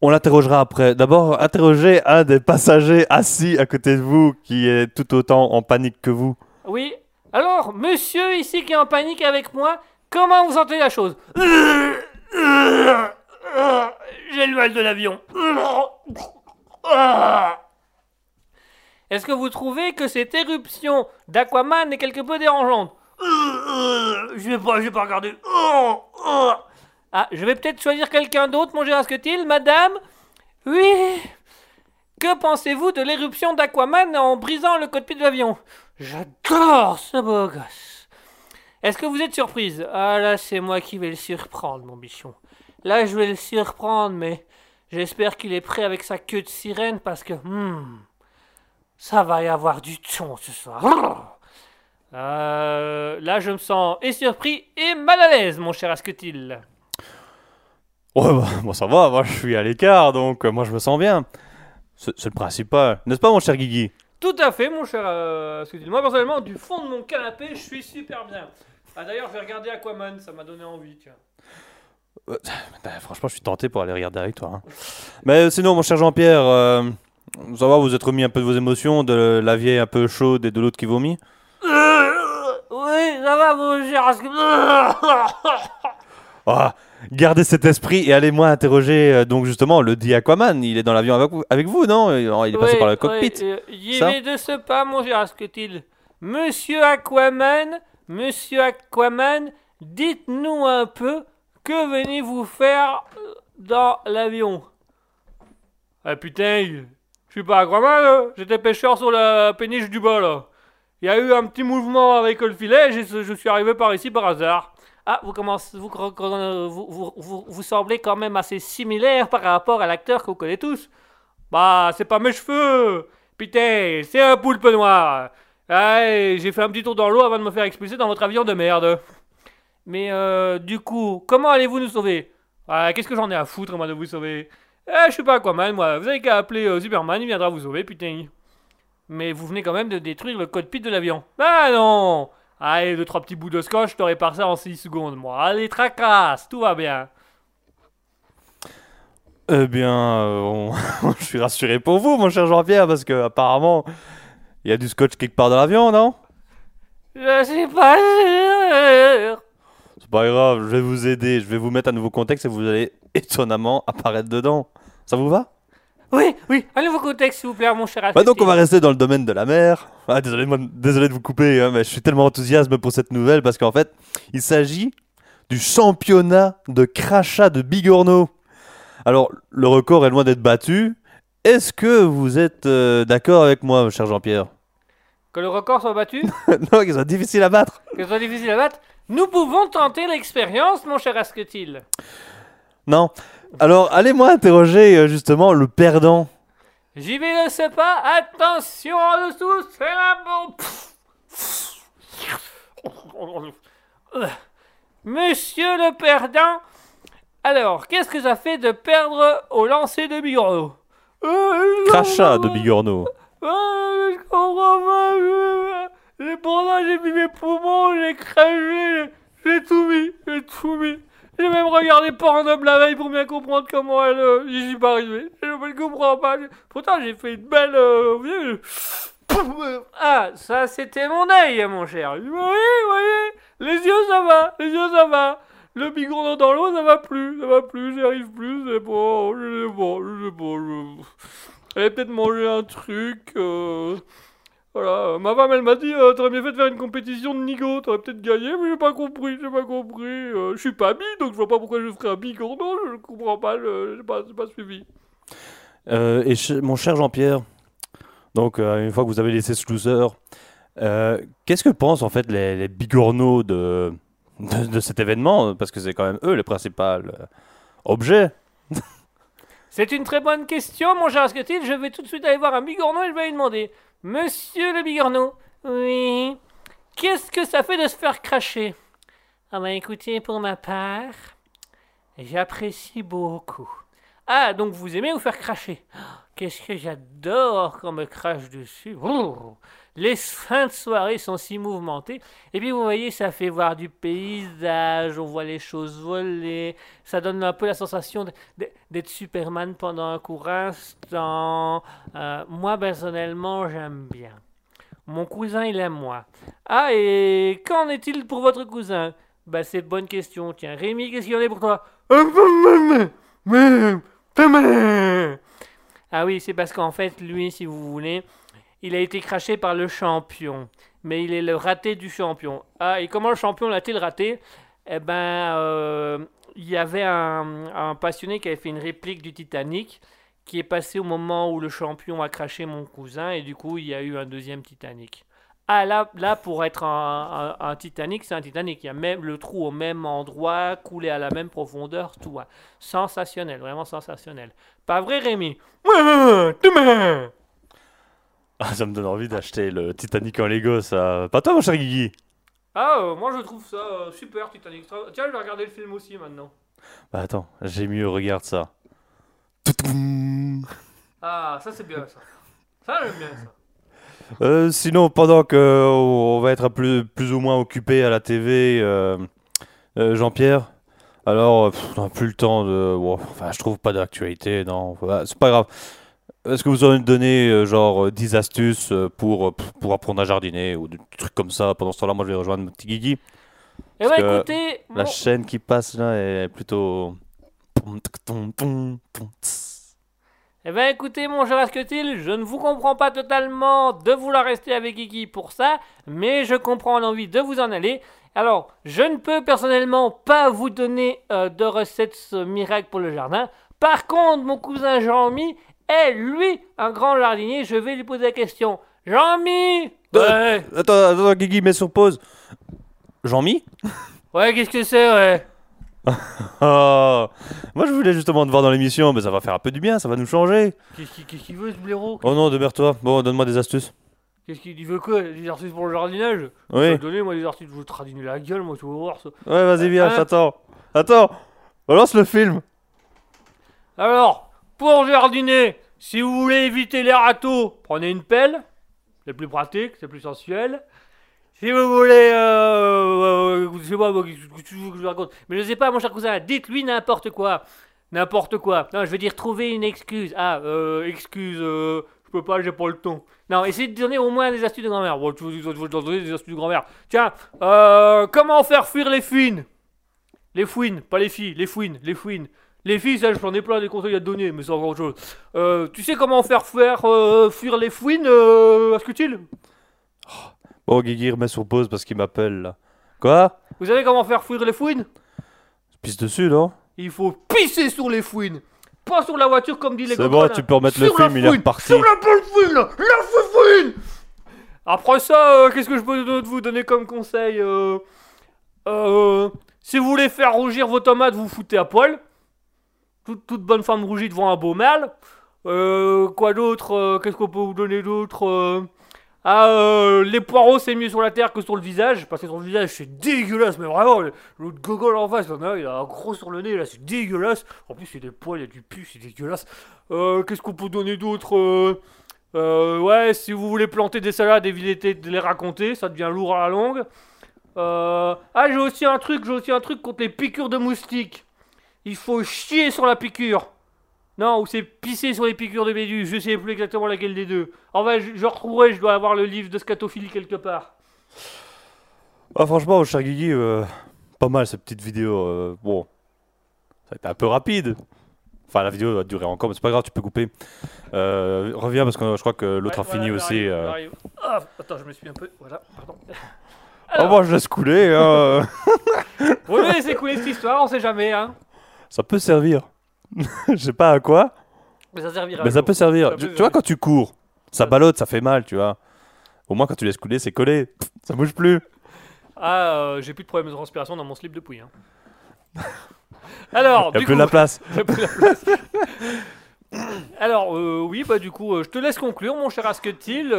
On l'interrogera après. D'abord, interrogez un des passagers assis à côté de vous qui est tout autant en panique que vous. Oui. Alors, monsieur ici qui est en panique avec moi, comment vous sentez la chose? J'ai le mal de l'avion. Est-ce que vous trouvez que cette éruption d'Aquaman est quelque peu dérangeante Je vais pas, je regarder. Ah, je vais peut-être choisir quelqu'un d'autre, mon Gérasque-t-il, madame Oui. Que pensez-vous de l'éruption d'Aquaman en brisant le cockpit de l'avion? J'adore ce beau gosse. Est-ce que vous êtes surprise? Ah là, c'est moi qui vais le surprendre, mon bichon. Là, je vais le surprendre, mais j'espère qu'il est prêt avec sa queue de sirène parce que... hmm, ça va y avoir du ton ce soir. Euh, là, je me sens et surpris et mal à l'aise, mon cher Asketil. Ouais, bah, moi ça va, moi je suis à l'écart, donc euh, moi je me sens bien. C'est le principal, n'est-ce pas mon cher Guigui? Tout à fait, mon cher euh, Asketil. Moi, personnellement, du fond de mon canapé, je suis super bien. Ah, d'ailleurs, je vais regarder Aquaman, ça m'a donné envie, tiens. Bah, Franchement, je suis tenté pour aller regarder avec toi. hein. Mais sinon, mon cher Jean-Pierre, euh, ça va, vous êtes remis un peu de vos émotions, de la vieille un peu chaude et de l'autre qui vomit? Oui, ça va, mon cher. Ah, Gardez cet esprit et allez-moi interroger euh, donc justement le dit Aquaman. Il est dans l'avion avec vous, avec vous, non? Il est passé Oui, par le cockpit. oui, euh, J'y Ça vais de ce pas, mon cher Asketil. Monsieur Aquaman, monsieur Aquaman, dites-nous un peu que venez-vous faire euh, dans l'avion? Ah putain, je suis pas Aquaman, là. j'étais pêcheur sur la péniche du bas là. Il y a eu un petit mouvement avec le filet, j'ai- je suis arrivé par ici par hasard. Ah, vous commencez, vous, vous, vous, vous, vous semblez quand même assez similaire par rapport à l'acteur qu'on connaît tous. Bah, c'est pas mes cheveux Putain, c'est un poulpe noir Ouais, j'ai fait un petit tour dans l'eau avant de me faire expulser dans votre avion de merde. Mais euh, du coup, comment allez-vous nous sauver? Ah, Qu'est-ce que j'en ai à foutre, moi, de vous sauver? Eh, je suis pas Aquaman, moi. Vous avez qu'à appeler euh, Superman, il viendra vous sauver, putain. Mais vous venez quand même de détruire le cockpit de l'avion. Ah non Allez, deux, trois petits bouts de scotch, je t'aurais par ça en 6 secondes, moi. Allez, tracasse, tout va bien. Eh bien, euh, on- je suis rassuré pour vous, mon cher Jean-Pierre, parce que apparemment il y a du scotch quelque part dans l'avion, non? Je suis pas sûr. C'est pas grave, je vais vous aider, je vais vous mettre un nouveau contexte et vous allez étonnamment apparaître dedans. Ça vous va? Oui, oui, un nouveau contexte, s'il vous plaît, mon cher Bah donc on va rester dans le domaine de la mer. Ah, désolé, moi- désolé de vous couper, hein, mais je suis tellement enthousiaste pour cette nouvelle parce qu'en fait, il s'agit du championnat de crachat de Bigorneau. Alors, le record est loin d'être battu. Est-ce que vous êtes euh, d'accord avec moi, cher Jean-Pierre? Que le record soit battu, Non, qu'ils sont difficiles à battre. que ce soit difficile à battre, nous pouvons tenter l'expérience, mon cher Asketil. Non. Alors, allez-moi interroger euh, justement le perdant. J'y vais le sais pas, attention en dessous, c'est la bombe. Monsieur le perdant, alors, qu'est-ce que ça fait de perdre au lancer de Bigorneau? Euh, Crachat de Bigorneau. Et pendant, j'ai mis mes poumons, j'ai craché, j'ai tout mis, j'ai tout mis. J'ai même regardé Pornhub la veille pour bien comprendre comment elle. euh, J'y suis pas arrivé. Je ne comprends pas. Pourtant, j'ai fait une belle. euh, euh, Ah, ça, c'était mon œil, mon cher. Vous voyez, vous voyez Les yeux, ça va. Les yeux, ça va. Le bigourneau dans l'eau, ça va plus. Ça va plus, j'y arrive plus. C'est bon, je sais pas, je sais pas. Je... Peut-être manger un truc. euh, Voilà, euh, ma femme elle m'a dit euh, t'aurais bien fait de faire une compétition de nigo, t'aurais peut-être gagné, mais j'ai pas compris, j'ai pas compris. euh, je suis pas bi, donc je vois pas pourquoi je ferais un bigorneau, je comprends pas, je- j'ai pas, j'ai pas suivi. Euh, et ch- mon cher Jean-Pierre, donc euh, une fois que vous avez laissé ce loser, euh, qu'est-ce que pensent en fait les, les bigorneaux de, de, de cet événement? Parce que c'est quand même eux les principaux euh, objets. C'est une très bonne question, mon cher Asketil. Je vais tout de suite aller voir un bigorneau et je vais lui demander Monsieur le bigorneau, oui, qu'est-ce que ça fait de se faire cracher? Ah bah écoutez, pour ma part, j'apprécie beaucoup. Ah, donc vous aimez vous faire cracher? Qu'est-ce que j'adore quand on me crache dessus. Les fins de soirée sont si mouvementées. Et puis vous voyez, ça fait voir du paysage, on voit les choses voler. Ça donne un peu la sensation d'être Superman pendant un court instant. Euh, moi, personnellement, j'aime bien. Mon cousin, il aime moi. Ah, et qu'en est-il pour votre cousin? Bah, c'est une bonne question. Tiens, Rémi, qu'est-ce qu'il y en a pour toi? Ah oui, c'est parce qu'en fait, lui, si vous voulez, il a été craché par le champion. Mais il est le raté du champion. Ah, et comment le champion l'a-t-il raté? Eh ben, euh, il y avait un, passionné qui avait fait une réplique du Titanic qui est passé au moment où le champion a craché mon cousin et du coup, il y a eu un deuxième Titanic. Ah là, là pour être un, Titanic, c'est un Titanic. Il y a même le trou au même endroit, coulé à la même profondeur, tout. Sensationnel, vraiment sensationnel. Pas vrai, Rémi? Ah, ça me donne envie d'acheter le Titanic en Lego, ça. Pas toi, mon cher Guigui Ah, euh, moi je trouve ça euh, super Titanic. Tiens, je vais regarder le film aussi maintenant. Bah attends, j'ai mieux, regarde ça. Ah, ça c'est bien ça. Ça j'aime bien ça. Euh, sinon, pendant que on va être plus, plus ou moins occupé à la TV, Jean-Pierre, alors pff, on n'a plus le temps de. enfin, je trouve pas d'actualité, non. Voilà, c'est pas grave. Est-ce que vous aurez donné euh, genre euh, 10 astuces euh, pour, euh, pff, pour apprendre à jardiner ou des trucs comme ça Pendant ce temps-là, moi je vais rejoindre mon petit Guigui. Parce bah que écoutez, La chaîne qui passe là est plutôt. Eh ben écoutez mon cher Asketil, je ne vous comprends pas totalement de vouloir rester avec Kiki pour ça, mais je comprends l'envie de vous en aller. Alors, je ne peux personnellement pas vous donner de recettes miracles pour le jardin. Par contre, mon cousin Jean-Mi est lui un grand jardinier. Je vais lui poser la question. Jean-Mi Ouais, Attends, attends, Guigui, mets sur pause. Jean-Mi ouais qu'est-ce que c'est, ouais Ah, Moi je voulais justement te voir dans l'émission, mais ça va faire un peu du bien, ça va nous changer. Qu'est-ce qu'il veut ce blaireau? Oh non, demeure-toi. Bon, donne-moi des astuces. Qu'est-ce qu'il il veut quoi? Des artistes pour le jardinage? Oui. Donnez moi des artistes, je vous tradiner la gueule, moi tu vas voir ça. Ouais, vas-y, viens, Hein? j'attends. Attends, relance le film. Alors, pour jardiner, si vous voulez éviter les râteaux, prenez une pelle. C'est plus pratique, c'est plus sensuel. Si vous voulez, euh, euh, je sais pas, je vous raconte? Mais je sais pas, mon cher cousin, dites-lui n'importe quoi. N'importe quoi. Non, je veux dire, trouver une excuse. Ah, euh, excuse, euh, je peux pas, j'ai pas le temps. Non, essayez de donner au moins des astuces de grand-mère. Bon, tu veux donner des astuces de grand-mère. Tiens, comment faire fuir les fouines? Les fouines, pas les filles, les fouines, les fouines. Les filles, ça, j'en ai plein des conseils à te donner, mais c'est encore autre chose. Euh, tu sais comment faire faire euh, fuir les fouines, euh, Bon, Guigui, remets sur pause parce qu'il m'appelle là. Quoi? Vous savez comment faire fuir les fouines? Je pisse dessus, non? Il faut pisser sur les fouines. Pas sur la voiture comme dit les C'est bon, tu peux remettre le film, il est fouine, reparti. Sur la bonne fouine, là La fouine Après ça, euh, qu'est-ce que je peux vous donner comme conseil euh, Si vous voulez faire rougir vos tomates, vous foutez à poil. Toute, bonne femme rougie devant un beau mâle. Euh, quoi d'autre euh, Qu'est-ce qu'on peut vous donner d'autre euh ah, les poireaux, c'est mieux sur la terre que sur le visage, parce que sur le visage, c'est dégueulasse, mais vraiment, l'autre gogol en face, il a, il a un gros sur le nez, là, c'est dégueulasse. En plus, il y a des poils, il y a du pu, c'est dégueulasse. Qu'est-ce qu'on peut donner d'autre Ouais, si vous voulez planter des salades, évitez de les raconter, ça devient lourd à la longue. Ah, j'ai aussi un truc, j'ai aussi un truc contre les piqûres de moustiques. Il faut chier sur la piqûre. Non, ou c'est pisser sur les piqûres de méduses, je sais plus exactement laquelle des deux. Enfin, je, je retrouverai, je dois avoir le livre de scatophilie quelque part. Ah, franchement, cher Guigui, euh, pas mal cette petite vidéo. euh, bon, ça a été un peu rapide. Enfin, la vidéo va durer encore, mais c'est pas grave, tu peux couper. Euh, reviens parce que je crois que l'autre a fini aussi. euh. Ah, attends, je me suis un peu. Voilà, pardon. Oh, moi je laisse couler. hein. Vous laissez couler cette histoire, on sait jamais, hein. Ça peut servir. Je sais pas à quoi, Mais ça servira. mais un ça jour. peut servir. Ça Tu, peut tu vois, quand tu cours, ça ballotte, ça fait mal, tu vois. Au moins, quand tu laisses couler, c'est collé. Ça bouge plus. Ah, euh, j'ai plus de problème de transpiration dans mon slip depuis. Hein. Alors, Il y a du plus coup, de la place. j'ai plus la place. Alors, euh, oui, bah du coup, euh, je te laisse conclure, mon cher Asketil.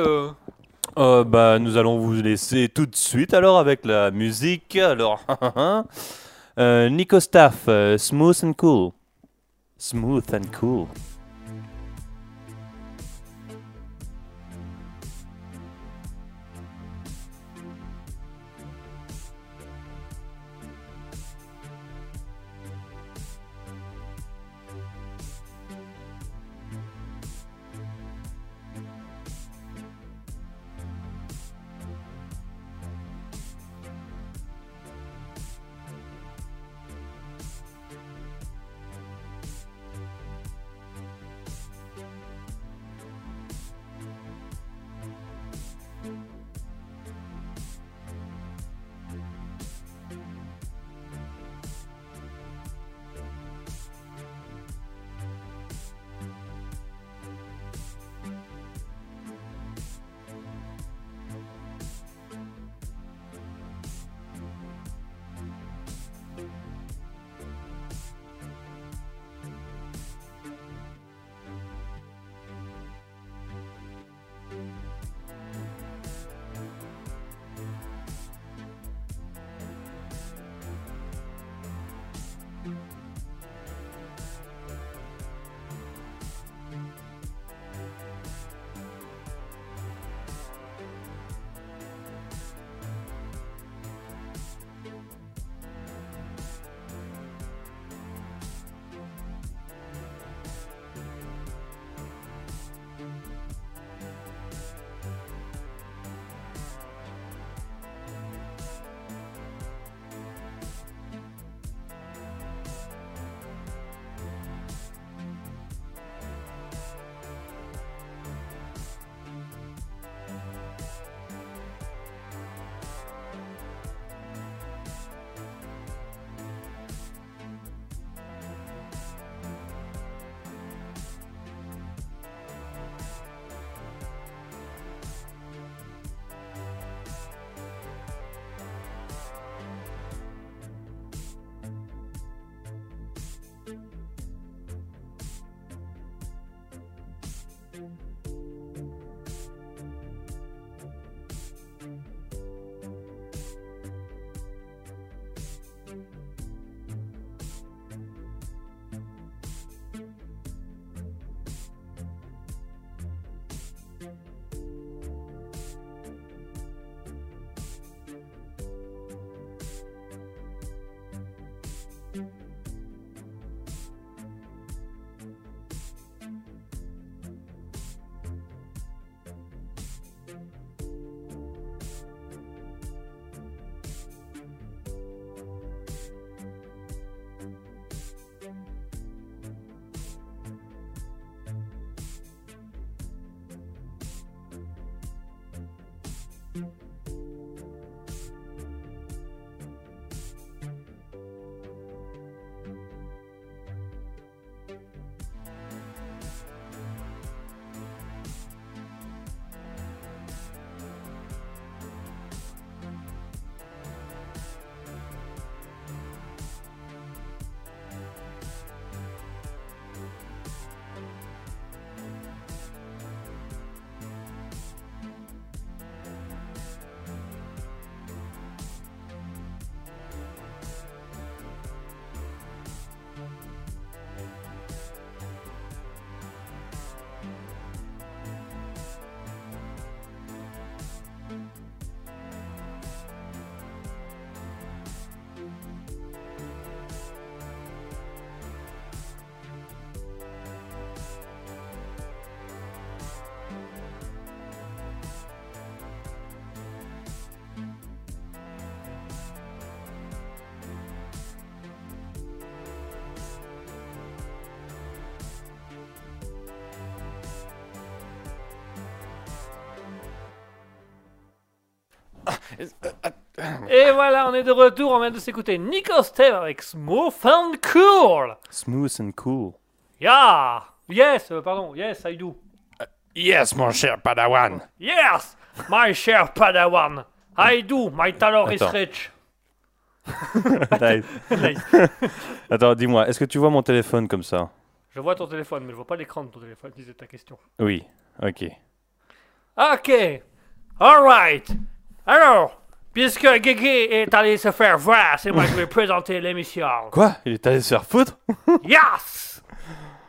bah, nous allons vous laisser tout de suite alors avec la musique. Alors, Uh, Nico Staff, euh, Smooth and Cool. Smooth and Cool. Et voilà, on est de retour. On vient de s'écouter Nico Steve avec Smooth and Cool. Smooth and Cool. Yeah. Yes, euh, pardon. Yes, I do. Yes, mon cher Padawan. Yes, my cher Padawan. I do. My talent is Attends. rich. Nice. Nice. Attends, dis-moi, est-ce que tu vois mon téléphone comme ça? Je vois ton téléphone, mais je vois pas l'écran de ton téléphone, c'est ta question. Oui, ok. Ok. Alright. Alors, puisque Guigui est allé se faire voir, c'est moi qui vais présenter l'émission. Quoi? Il est allé se faire foutre? Yes!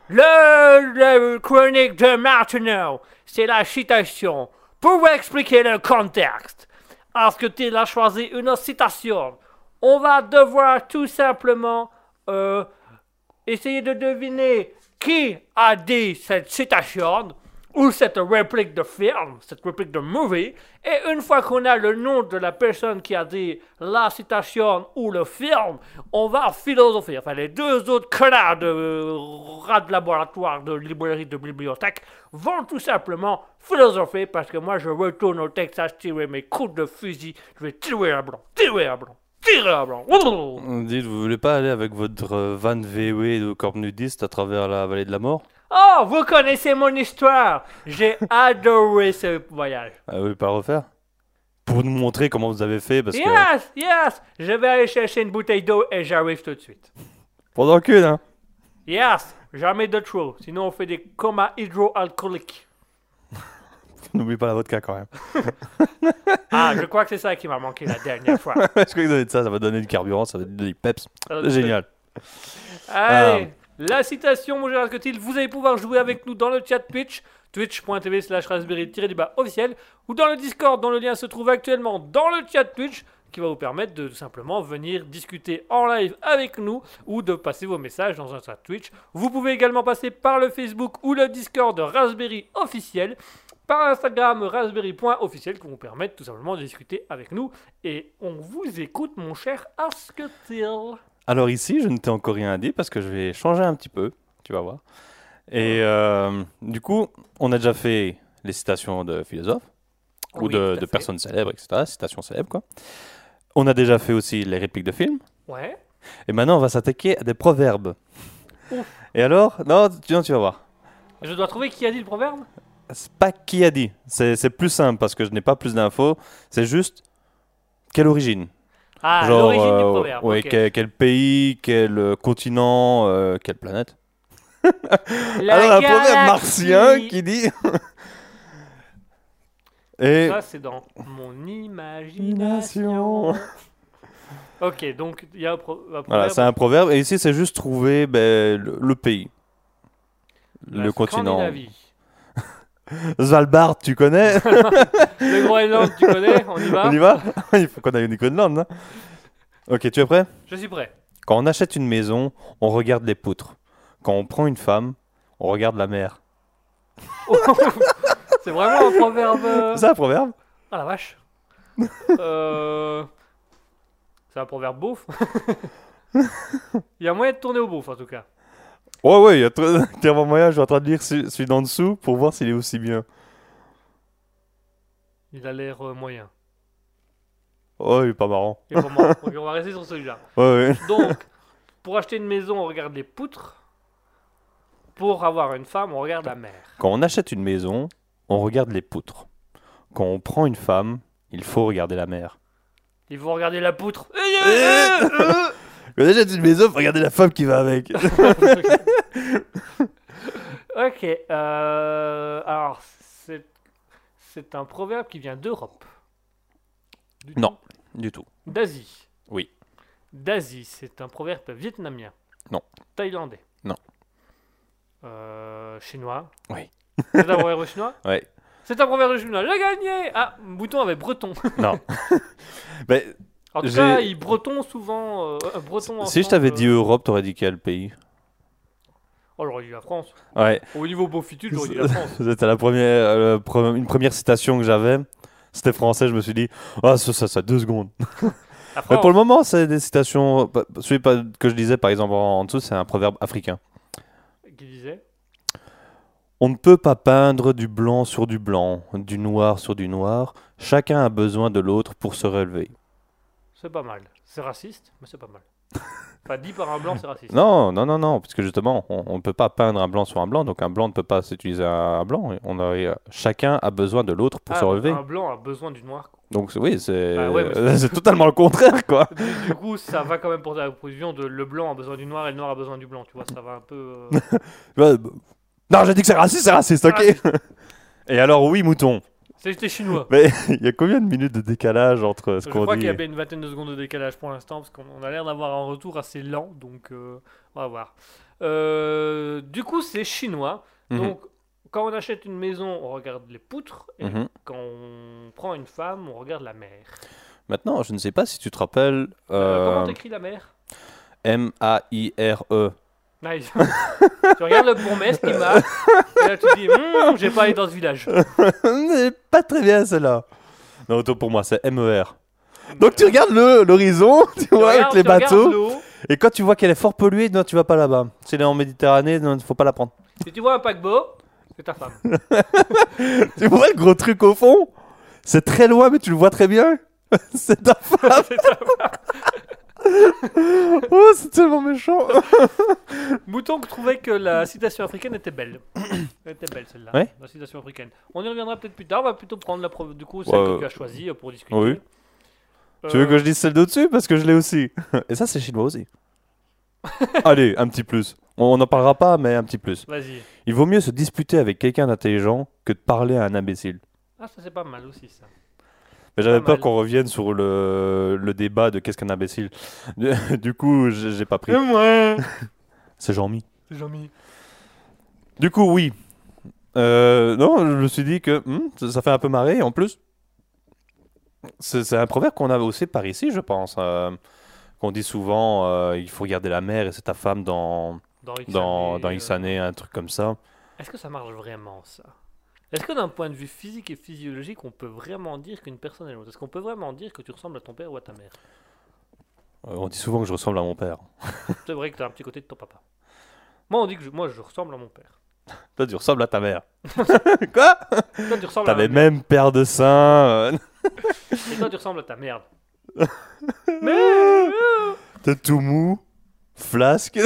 Le, le chronique de Martineau, c'est la citation. Pour expliquer le contexte, parce que tu as choisi une citation, on va devoir tout simplement euh, essayer de deviner qui a dit cette citation ou cette réplique de film, cette réplique de movie, et une fois qu'on a le nom de la personne qui a dit la citation ou le film, on va philosopher. Enfin, les deux autres connards de rats de laboratoire, de librairie, de bibliothèque vont tout simplement philosopher parce que moi je retourne au Texas tirer mes coups de fusil, je vais tirer à blanc, tirer à blanc, tirer à blanc. Dites, vous voulez pas aller avec votre euh, van VW de corps nudiste à travers la vallée de la mort? Oh, vous connaissez mon histoire. J'ai adoré ce voyage. Ah, Vous voulez pas refaire? Pour nous montrer comment vous avez fait, parce que... Yes, yes. Je vais aller chercher une bouteille d'eau et j'arrive tout de suite. Pendant que, hein Yes, jamais de trop. Sinon, on fait des comas hydroalcooliques. N'oublie pas la vodka quand même. Ah, je crois que c'est ça qui m'a manqué la dernière fois. Je crois que ça va être ça, ça va donner du carburant, ça va donner du peps. Génial. Allez, la citation, mon Gérard Cotil, vous allez pouvoir jouer avec nous dans le chat Twitch, twitch.tv slash raspberry-du-bas officiel, ou dans le Discord dont le lien se trouve actuellement dans le chat Twitch, qui va vous permettre de tout simplement venir discuter en live avec nous, ou de passer vos messages dans un chat Twitch. Vous pouvez également passer par le Facebook ou le Discord Raspberry officiel, par Instagram raspberry.officiel, qui vous permettre tout simplement de discuter avec nous, et on vous écoute, mon cher Asketil. Alors ici, je ne t'ai encore rien dit parce que je vais changer un petit peu, tu vas voir. Et euh, du coup, on a déjà fait les citations de philosophes ou Oui, de, personnes célèbres, etc. Citations célèbres, quoi. On a déjà fait aussi les répliques de films. Ouais. Et maintenant, on va s'attaquer à des proverbes. Ouf. Et alors Non, tu, non, tu vas voir. Je dois trouver qui a dit le proverbe? C'est pas qui a dit. C'est plus simple parce que je n'ai pas plus d'infos. C'est juste quelle origine? Ah, l'origine du euh, proverbe. ouais, quel, quel pays, quel euh, continent, euh, quelle planète. La Alors, un proverbe martien qui dit. Et. Ça, c'est dans mon Imagination. ok, donc il y a un, pro- un Voilà, proverbe. c'est un proverbe. Et ici, c'est juste trouver ben, le, le pays. La le continent. Scandinavie. Svalbard, tu connais Le Groenland, tu connais? On y va? On y va? Il faut qu'on aille au Groenland. hein. Ok, tu es prêt? Je suis prêt. Quand on achète une maison, on regarde les poutres. Quand on prend une femme, on regarde la mer. c'est vraiment un proverbe. C'est un proverbe? Ah la vache. Euh, C'est un proverbe beauf. Il y a moyen de tourner au beauf en tout cas. Ouais, ouais, il y a clairement moyen. Je suis en train de lire celui d'en dessous pour voir s'il est aussi bien. Il a l'air euh, moyen. Oh, il est pas marrant. Il est pas marrant. On va rester sur celui-là. Ouais, ouais. Donc, pour acheter une maison, on regarde les poutres. Pour avoir une femme, on regarde la mer. Quand on achète une maison, on regarde les poutres. Quand on prend une femme, il faut regarder la mer. Il faut regarder la poutre. Quand on achète une maison, faut regarder la femme qui va avec. ok. euh, alors, c'est, c'est un proverbe qui vient d'Europe. Du Non. du tout. D'Asie. Oui. D'Asie, c'est un proverbe vietnamien. Non. Thaïlandais. Non. Euh, chinois. Oui. C'est un proverbe chinois Ouais. C'est un proverbe chinois. J'ai gagné Ah, Bouton avait breton. Non. Mais En tout cas, souvent. euh, euh, breton si je t'avais euh, dit Europe, t'aurais dit quel pays Oh, j'aurais dit la France. Ouais. Au niveau beaufitude, j'aurais dit la France. C'était la première, euh, pre- une première citation que j'avais. C'était français, je me suis dit, ah, ça, ça, ça, deux secondes. Mais pour le moment, c'est des citations. Celui que je disais, par exemple, en, en dessous, c'est un proverbe africain. Qui disait? On ne peut pas peindre du blanc sur du blanc, du noir sur du noir. Chacun a besoin de l'autre pour se relever. C'est pas mal. C'est raciste, mais c'est pas mal. Enfin, dit par un blanc, c'est raciste. Non, non, non, non, parce que justement, on ne peut pas peindre un blanc sur un blanc, donc un blanc ne peut pas s'utiliser un blanc. On a, euh, chacun a besoin de l'autre pour Ah, se relever. Un blanc a besoin du noir. quoi. Donc c'est- oui, c'est Bah ouais, mais c'est totalement le contraire, quoi. Du, du coup, ça va quand même pour la position de le blanc a besoin du noir et le noir a besoin du blanc. Tu vois, ça va un peu. euh, Ouais, bah, Non, j'ai dit que c'est raciste, c'est raciste, ok. Et alors, oui, mouton. C'était chinois. Mais il y a combien de minutes de décalage entre ce Je qu'on crois dit qu'il y a bien une vingtaine de secondes de décalage pour l'instant, parce qu'on on a l'air d'avoir un retour assez lent, donc euh, on va voir. Euh, du coup, c'est chinois. Mhm. Donc, quand on achète une maison, on regarde les poutres, et Mhm. quand on prend une femme, on regarde la mère. Maintenant, je ne sais pas si tu te rappelles Euh, euh, comment t'écris la mère M-A-I-R-E. Nice. tu regardes le bourgmestre qui marche, et là tu dis, Hum, j'ai pas allé dans ce village. Mais pas très bien celle-là. Non, autant pour moi, c'est M-E-R. Donc tu regardes le- l'horizon, tu vois, avec les bateaux. Et quand tu vois qu'elle est fort polluée, non, tu vas pas là-bas. Si elle est en Méditerranée, non, il faut pas la prendre. Si tu vois un paquebot, c'est ta femme. Tu vois le gros truc au fond? C'est très loin, mais tu le vois très bien. c'est ta femme. C'est ta femme. Oh, c'est tellement méchant. Mouton trouvait que la citation africaine était belle. Elle était belle celle-là, Ouais. la citation africaine. On y reviendra peut-être plus tard, on va plutôt prendre la preuve du coup celle Ouais, que euh, tu as choisie euh, pour discuter. oui. Euh, Tu veux que je dise celle d'au-dessus? Parce que je l'ai aussi. Et ça, c'est chinois aussi. Allez, un petit plus. On n'en parlera pas, mais un petit plus. Vas-y. Il vaut mieux se disputer avec quelqu'un d'intelligent que de parler à un imbécile. Ah, ça c'est pas mal aussi ça. Mais j'avais peur qu'on revienne sur le, le débat de qu'est-ce qu'un imbécile. Du, coup, j'ai pas pris. C'est Jean-Mi. C'est Jean-Mi. Du coup, oui. Euh, non, je me suis dit que hmm, ça, ça fait un peu marrer. En plus, c'est un proverbe qu'on a aussi par ici, je pense. euh, qu'on dit souvent euh, il faut regarder la mer et c'est ta femme dans, Dans X dans, dans X années, un truc comme ça. Est-ce que ça marche vraiment ça? Est-ce que d'un point de vue physique et physiologique, on peut vraiment dire qu'une personne est l'autre Est-ce qu'on peut vraiment dire que tu ressembles à ton père ou à ta mère? Euh, on dit souvent que je ressemble à mon père. C'est vrai que tu as un petit côté de ton papa. Moi, on dit que je, moi, je ressemble à mon père. Toi, tu ressembles à ta mère. Quoi? Toi, tu ressembles à les mère. mêmes paires de seins. euh, Et toi, tu ressembles à ta merde. Mais euh, T'es tout mou. Flasque.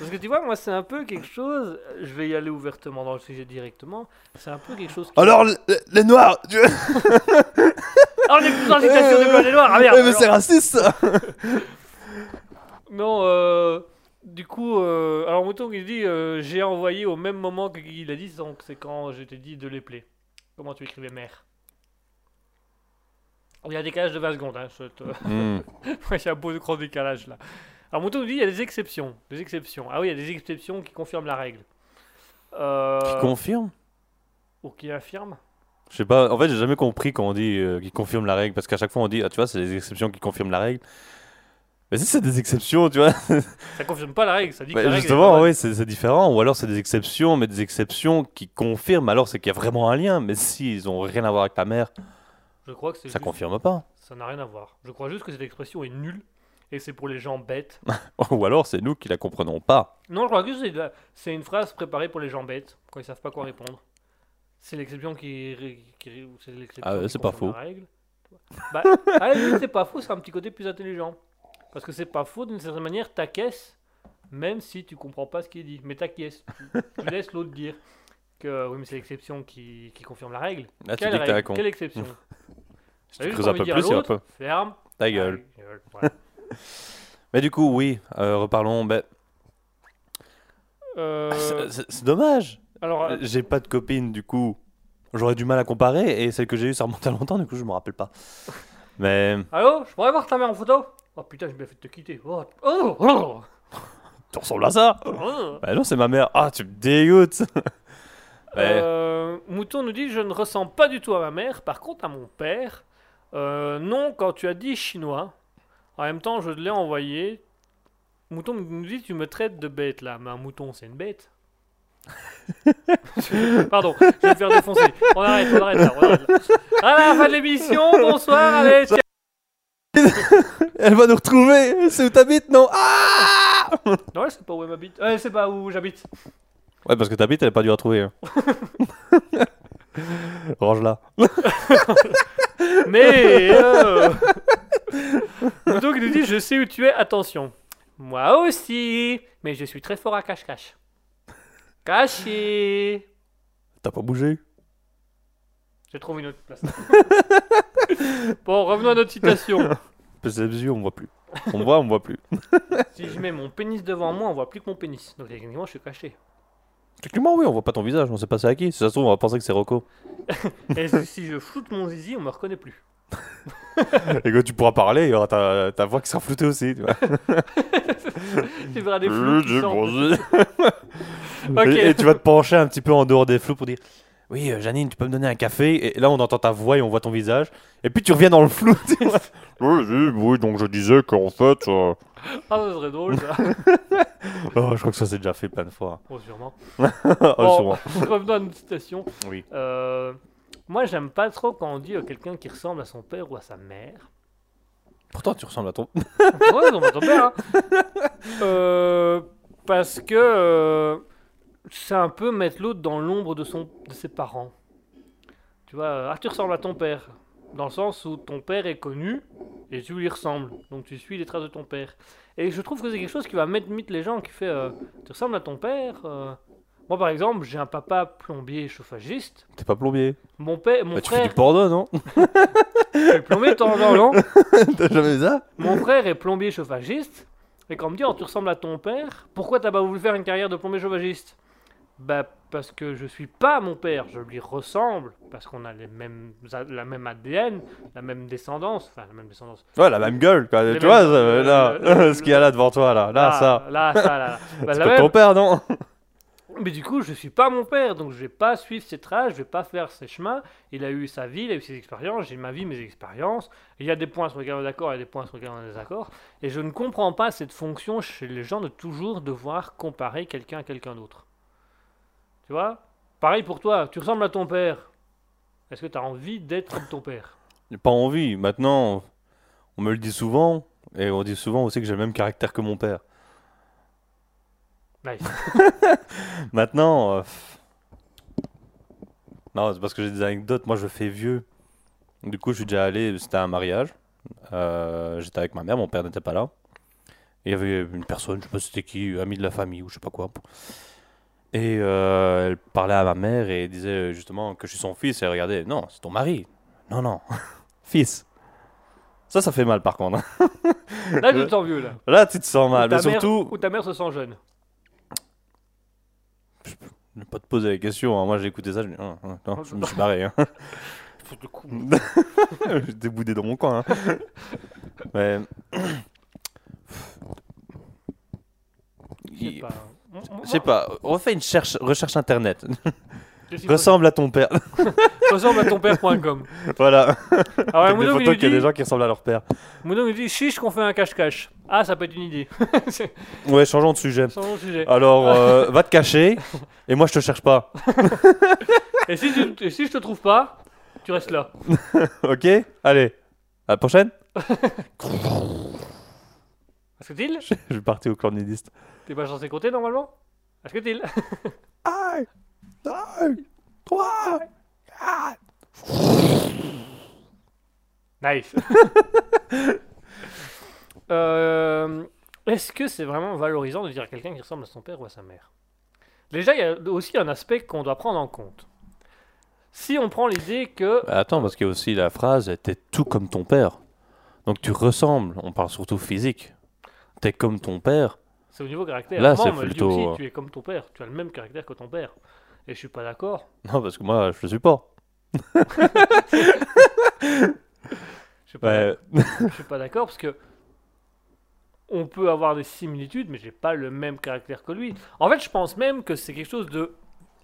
Parce que tu vois, moi, c'est un peu quelque chose. Je vais y aller ouvertement dans le sujet directement. C'est un peu quelque chose. Qui... Alors, le- le- les noirs. tu- Ah, on est plus la citation de blanc et noir. Ah merde. Mais c'est raciste ça. Non, euh, du coup, euh, alors Mouton il dit euh, j'ai envoyé au même moment qu'il a dit, donc c'est quand je t'ai dit de les plaies. Comment tu écrivais mère? Il y a un décalage de 20 secondes, hein, je te- Hmm. Ouais, il y a un beau gros décalage là. Alors Mouton nous dit il y a des exceptions. Des exceptions. Ah oui, il y a des exceptions qui confirment la règle. Euh, Qui confirme Ou qui affirment Je sais pas, en fait, j'ai jamais compris quand on dit euh, qui confirme la règle, parce qu'à chaque fois on dit, ah, tu vois, c'est des exceptions qui confirment la règle. Mais si c'est des exceptions, tu vois, Ça confirme pas la règle, ça dit que bah, la justement, oui, c'est différent. Ou alors c'est des exceptions, mais des exceptions qui confirment, alors c'est qu'il y a vraiment un lien. Mais si ils ont rien à voir avec ta mère, Je crois que c'est ça juste- confirme pas. Ça n'a rien à voir. Je crois juste que cette expression est nulle et c'est pour les gens bêtes. Ou alors c'est nous qui la comprenons pas. Non, je crois que c'est de la- c'est une phrase préparée pour les gens bêtes quand ils savent pas quoi répondre. C'est l'exception qui, ré- qui c'est l'exception Ah ouais, qui c'est pas confirme faux. la règle. Bah, c'est pas faux, c'est un petit côté plus intelligent. Parce que c'est pas faux, d'une certaine manière, t'acquiesces, même si tu comprends pas ce qui est dit. Mais t'acquiesces. Tu, tu laisses l'autre dire que oui, mais c'est l'exception qui, qui confirme la règle. Là, tu Quelle dis que t'es un règle? Quelle exception? Tu juste creuses un peu plus, l'autre, pas. Ferme. Ta gueule. Ta gueule, voilà. Mais du coup, oui, euh, reparlons. ben, Euh, c'est- dommage. alors, euh, J'ai pas de copine, du coup. J'aurais du mal à comparer, et celle que j'ai eue, ça remonte à longtemps, du coup, je me rappelle pas. Mais Allô Je pourrais voir ta mère en photo? Oh putain, j'ai bien fait de te quitter. Oh, oh, oh, tu ressembles à ça? Oh. Bah non, c'est ma mère. Ah, tu me dégoûtes. Euh, Mouton nous dit Je ne ressemble pas du tout à ma mère, par contre à mon père. Euh, non, quand tu as dit chinois, en même temps, je l'ai envoyé. Mouton nous dit Tu me traites de bête là. Mais un mouton, c'est une bête. Pardon, je vais me faire défoncer. On arrête, on arrête là. On arrête là. À la fin de l'émission, bonsoir, allez, ciao. Elle va nous retrouver C'est où t'habites, non Ah Non, elle sait pas où elle m'habite. Euh, Elle sait pas où j'habite. Ouais, parce que t'habites, elle est pas dû à trouver. hein. Range-la. Mais euh... Mouton qui nous dit Je sais où tu es, attention. Moi aussi, mais je suis très fort à cache-cache. Caché. T'as pas bougé? J'ai trouvé une autre place. bon, revenons à notre citation. Parce que les yeux, on voit plus. On voit, on voit plus. Si je mets mon pénis devant moi, on voit plus que mon pénis. Donc techniquement, je suis caché. Techniquement, oui, on voit pas ton visage, on sait pas c'est à qui. Si ça se trouve, on va penser que c'est Rocco. Et si- je floute mon zizi, on me reconnaît plus. Et que tu pourras parler, il y aura ta, ta voix qui sera floutée aussi. Tu vois. Tu verras des flous qui et, et tu vas te pencher un petit peu en dehors des flous pour dire Oui, euh, Janine, tu peux me donner un café Et là, on entend ta voix et on voit ton visage. Et puis tu reviens dans le flou. tu vois. oui, oui, oui, donc je disais qu'en fait. euh, Ah, ça serait drôle, ça. Oh, je crois que ça s'est déjà fait plein de fois. Bon, sûrement. Oh, Bon, sûrement. revenons à notre citation. Oui. Euh, moi, j'aime pas trop quand on dit à quelqu'un qui ressemble à son père ou à sa mère. Pourtant, tu ressembles à ton. Ouais, non, mais ton père. hein. Euh, parce que euh, c'est un peu mettre l'autre dans l'ombre de, son, de ses parents. Tu vois, euh, ah, tu ressembles à ton père. Dans le sens où ton père est connu et tu lui ressembles. Donc tu suis les traces de ton père. Et je trouve que c'est quelque chose qui va mettre mythe les gens qui fait euh, Tu ressembles à ton père euh. Moi, par exemple, j'ai un papa plombier chauffagiste. T'es pas plombier. Mon père, mon Bah, tu fais frère, du porno, non? Plombier de temps en temps, T'as jamais vu ça? Mon frère est plombier chauffagiste. Et quand on me dit, oh, tu ressembles à ton père, pourquoi t'as pas voulu faire une carrière de plombier chauffagiste? Bah, parce que je suis pas mon père, je lui ressemble, parce qu'on a les mêmes, la même ADN, la même descendance, enfin la même descendance. Ouais, la même gueule, quoi. Les tu vois, mêmes- euh, là, ce qu'il y a là devant toi, là. Là, Ah, ça. Là, ça, là. Bah, C'est ton père, non? Mais du coup, je suis pas mon père, donc je vais pas suivre ses traces, je vais pas faire ses chemins. Il a eu sa vie, il a eu ses expériences, j'ai ma vie, mes expériences. Il y a des points sur lesquels on est d'accord, il y a des points sur lesquels on est désaccord. Et je ne comprends pas cette fonction chez les gens de toujours devoir comparer quelqu'un à quelqu'un d'autre. Tu vois? Pareil pour toi, tu ressembles à ton père. Est-ce que tu as envie d'être comme ton père? Pas envie. Maintenant, on me le dit souvent. Et on dit souvent aussi que j'ai le même caractère que mon père. Nice. Maintenant. euh. Non, c'est parce que j'ai des anecdotes. Moi, je fais vieux. Du coup, je suis déjà allé. C'était un mariage. Euh, J'étais avec ma mère, mon père n'était pas là. Et il y avait une personne, je sais pas c'était qui, ami de la famille ou je sais pas quoi. Et euh, elle parlait à ma mère et disait justement que je suis son fils. Et elle regardait, non, c'est ton mari. Non, non, fils. Ça, ça fait mal par contre. hein. Là, tu te sens vieux, là. Là, tu te sens Ou mal. ta Mais mère- surtout, Ou ta mère se sent jeune. ne pas te poser les questions. hein. Moi, j'ai écouté ça, je, ah, non, je me suis barré. hein. J'étais boudé dans mon coin. hein. Mais. Je Il- pas. Je sais pas, refais une cherche- recherche internet. Ressemble à ton père. Ressemble à ton père.com. voilà. Ouais, Avec des il photos nous qu'il y a dit- des gens qui ressemblent à leur père. Mounou il dit chiche qu'on fait un cache-cache. Ah, ça peut être une idée. C'est Ouais, changeons de sujet. sans sujet. Alors, euh, va te cacher. Et moi, je te cherche pas. Et si, tu- et si je te trouve pas, tu restes là. ok Allez. À la prochaine. Est-ce que t'il Je vais partir au clan nudiste. T'es pas censé compter normalement? Est-ce que t'il Un, deux, trois, quatre. Nice. Euh, Est-ce que c'est vraiment valorisant de dire à quelqu'un qui ressemble à son père ou à sa mère? Déjà, il y a aussi un aspect qu'on doit prendre en compte. Si on prend l'idée que Bah, attends, parce qu'il y a aussi la phrase T'es tout comme ton père. Donc tu ressembles, on parle surtout physique. T'es comme ton père. C'est au niveau caractère, Là, c'est dit plutôt, aussi, euh, tu es comme ton père, tu as le même caractère que ton père. Et je suis pas d'accord. Non, parce que moi, je le suis pas. Je suis pas Ouais. je suis pas d'accord parce que on peut avoir des similitudes, mais j'ai pas le même caractère que lui. En fait, je pense même que c'est quelque chose de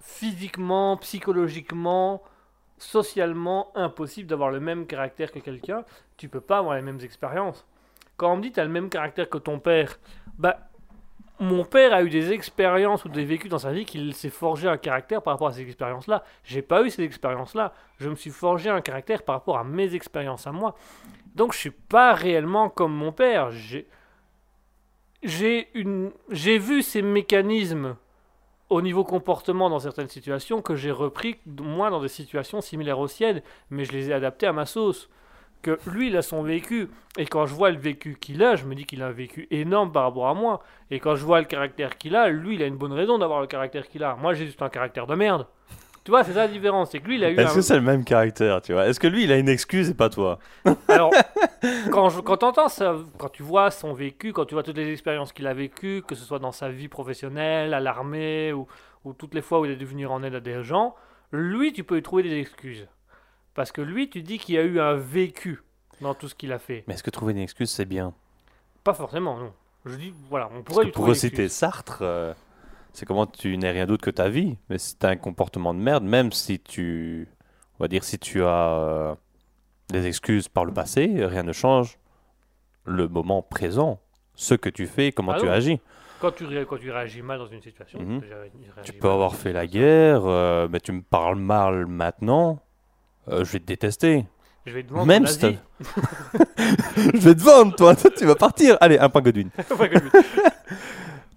physiquement, psychologiquement, socialement impossible d'avoir le même caractère que quelqu'un. Tu peux pas avoir les mêmes expériences. Quand on me dit t'as le même caractère que ton père, bah mon père a eu des expériences ou des vécus dans sa vie qu'il s'est forgé un caractère par rapport à ces expériences-là. J'ai pas eu ces expériences-là. Je me suis forgé un caractère par rapport à mes expériences à moi. Donc je suis pas réellement comme mon père. J'ai j'ai vu ces mécanismes au niveau comportement dans certaines situations que j'ai repris moi dans des situations similaires aux siennes, mais je les ai adaptés à ma sauce. Que lui, il a son vécu, et quand je vois le vécu qu'il a, je me dis qu'il a un vécu énorme par rapport à moi. Et quand je vois le caractère qu'il a, lui, il a une bonne raison d'avoir le caractère qu'il a. Moi, j'ai juste un caractère de merde. Tu vois, c'est ça la différence, c'est que lui, il a eu Est-ce un... que c'est le même caractère, tu vois? Est-ce que lui, il a une excuse et pas toi? Alors, quand, je, quand t'entends ça, quand tu vois son vécu, quand tu vois toutes les expériences qu'il a vécues, que ce soit dans sa vie professionnelle, à l'armée ou, ou toutes les fois où il est dû venir en aide à des gens, lui, tu peux lui trouver des excuses. Parce que lui, tu dis qu'il y a eu un vécu dans tout ce qu'il a fait. Mais est-ce que trouver une excuse, c'est bien? Pas forcément, non. Je dis, voilà, on Parce pourrait que lui pour trouver. Sartre, euh, c'est comment tu n'es rien d'autre que ta vie. Mais as un comportement de merde, même si tu. On va dire, si tu as euh, des excuses par le passé, rien ne change le moment présent. Ce que tu fais, comment Ah tu non. agis. Quand tu, ré- quand tu réagis mal dans une situation, Mhm. tu, réagis- Tu réagis peux mal avoir fait la guerre, euh, mais tu me parles mal maintenant, euh, je vais te détester. Je vais te vendre Même Asie. je vais te vendre, toi, toi, tu vas partir. Allez, un point Godwin. Pas que lui.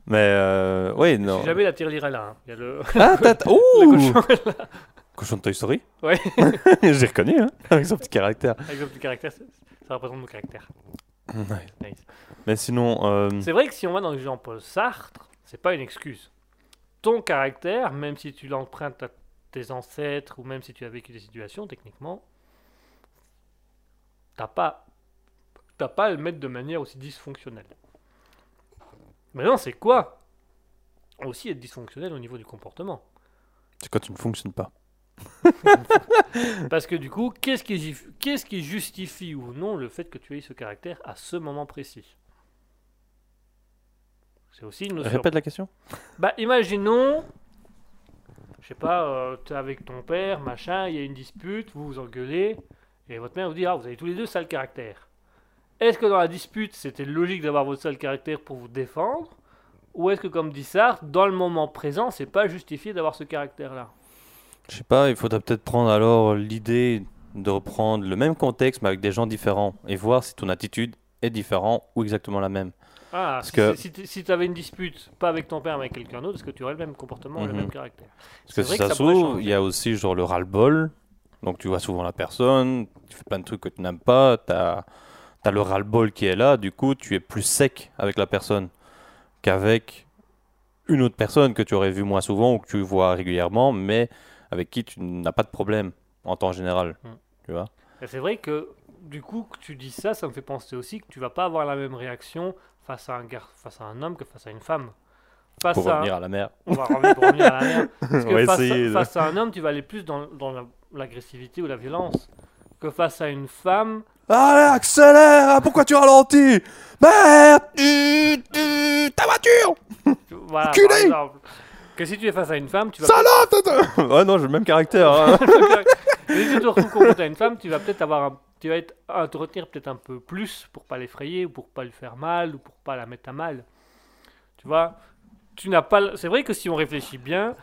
Mais euh, oui, non. Si jamais la tirelire là. hein. Il y a le, Ah, le Ouh cochon Cochon de Toy Story Ouais. J'ai reconnu, hein, avec son petit caractère. avec le petit caractère. Ça représente mon caractère. Ouais. Nice. Mais sinon, euh, C'est vrai que si on va dans le Jean-Paul Sartre, c'est pas une excuse. Ton caractère, même si tu l'empruntes à tes ancêtres ou même si tu as vécu des situations, techniquement, t'as pas, t'as pas à le mettre de manière aussi dysfonctionnelle. Maintenant, c'est quoi Aussi être dysfonctionnel au niveau du comportement? c'est quand tu ne fonctionnes pas. Parce que du coup, qu'est-ce qui, qu'est-ce qui justifie ou non le fait que tu aies ce caractère à ce moment précis? C'est aussi une notion. Répète la question. Bah, imaginons, je sais pas, euh, t'es avec ton père, machin, il y a une dispute, vous vous engueulez, et votre mère vous dit, ah, vous avez tous les deux sale caractère. Est-ce que dans la dispute, c'était logique d'avoir votre sale caractère pour vous défendre Ou est-ce que, comme dit Sartre, dans le moment présent, c'est pas justifié d'avoir ce caractère-là? Je sais pas, il faudrait peut-être prendre alors l'idée de reprendre le même contexte mais avec des gens différents et voir si ton attitude est différente ou exactement la même. Ah, Parce si, que- si t- si t'avais une dispute, pas avec ton père, mais avec quelqu'un d'autre, est-ce que tu aurais le même comportement, le Mhm. même caractère? Parce que si ça se ça trouve, il y a aussi genre le ras-le-bol. Donc tu vois souvent la personne, tu fais plein de trucs que tu n'aimes pas, tu as, le ras-le-bol qui est là, du coup tu es plus sec avec la personne qu'avec une autre personne que tu aurais vu moins souvent ou que tu vois régulièrement, mais avec qui tu n'as pas de problème en temps général. Mm. Tu vois? C'est vrai que, du coup, que tu dis ça, ça me fait penser aussi que tu vas pas avoir la même réaction face à un, gar... face à un homme que face à une femme. Face Pour à... revenir à la mer. On va revenir, pour revenir à la mer. Parce que On va face, de- face à un homme, tu vas aller plus dans, dans la- l'agressivité ou la violence. Que face à une femme, Allez, accélère hein, Pourquoi tu ralentis? Merde Ta voiture tu- voilà, par exemple. Que si tu es face à une femme, tu vas Salope Ouais, non, j'ai le même caractère. hein. Mais si tu te retrouves confronté à une femme, tu vas peut-être avoir un- tu vas être, à te retenir peut-être un peu plus pour pas l'effrayer ou pour pas lui faire mal ou pour pas la mettre à mal. Tu vois, tu n'as pas. C'est vrai que si on réfléchit bien,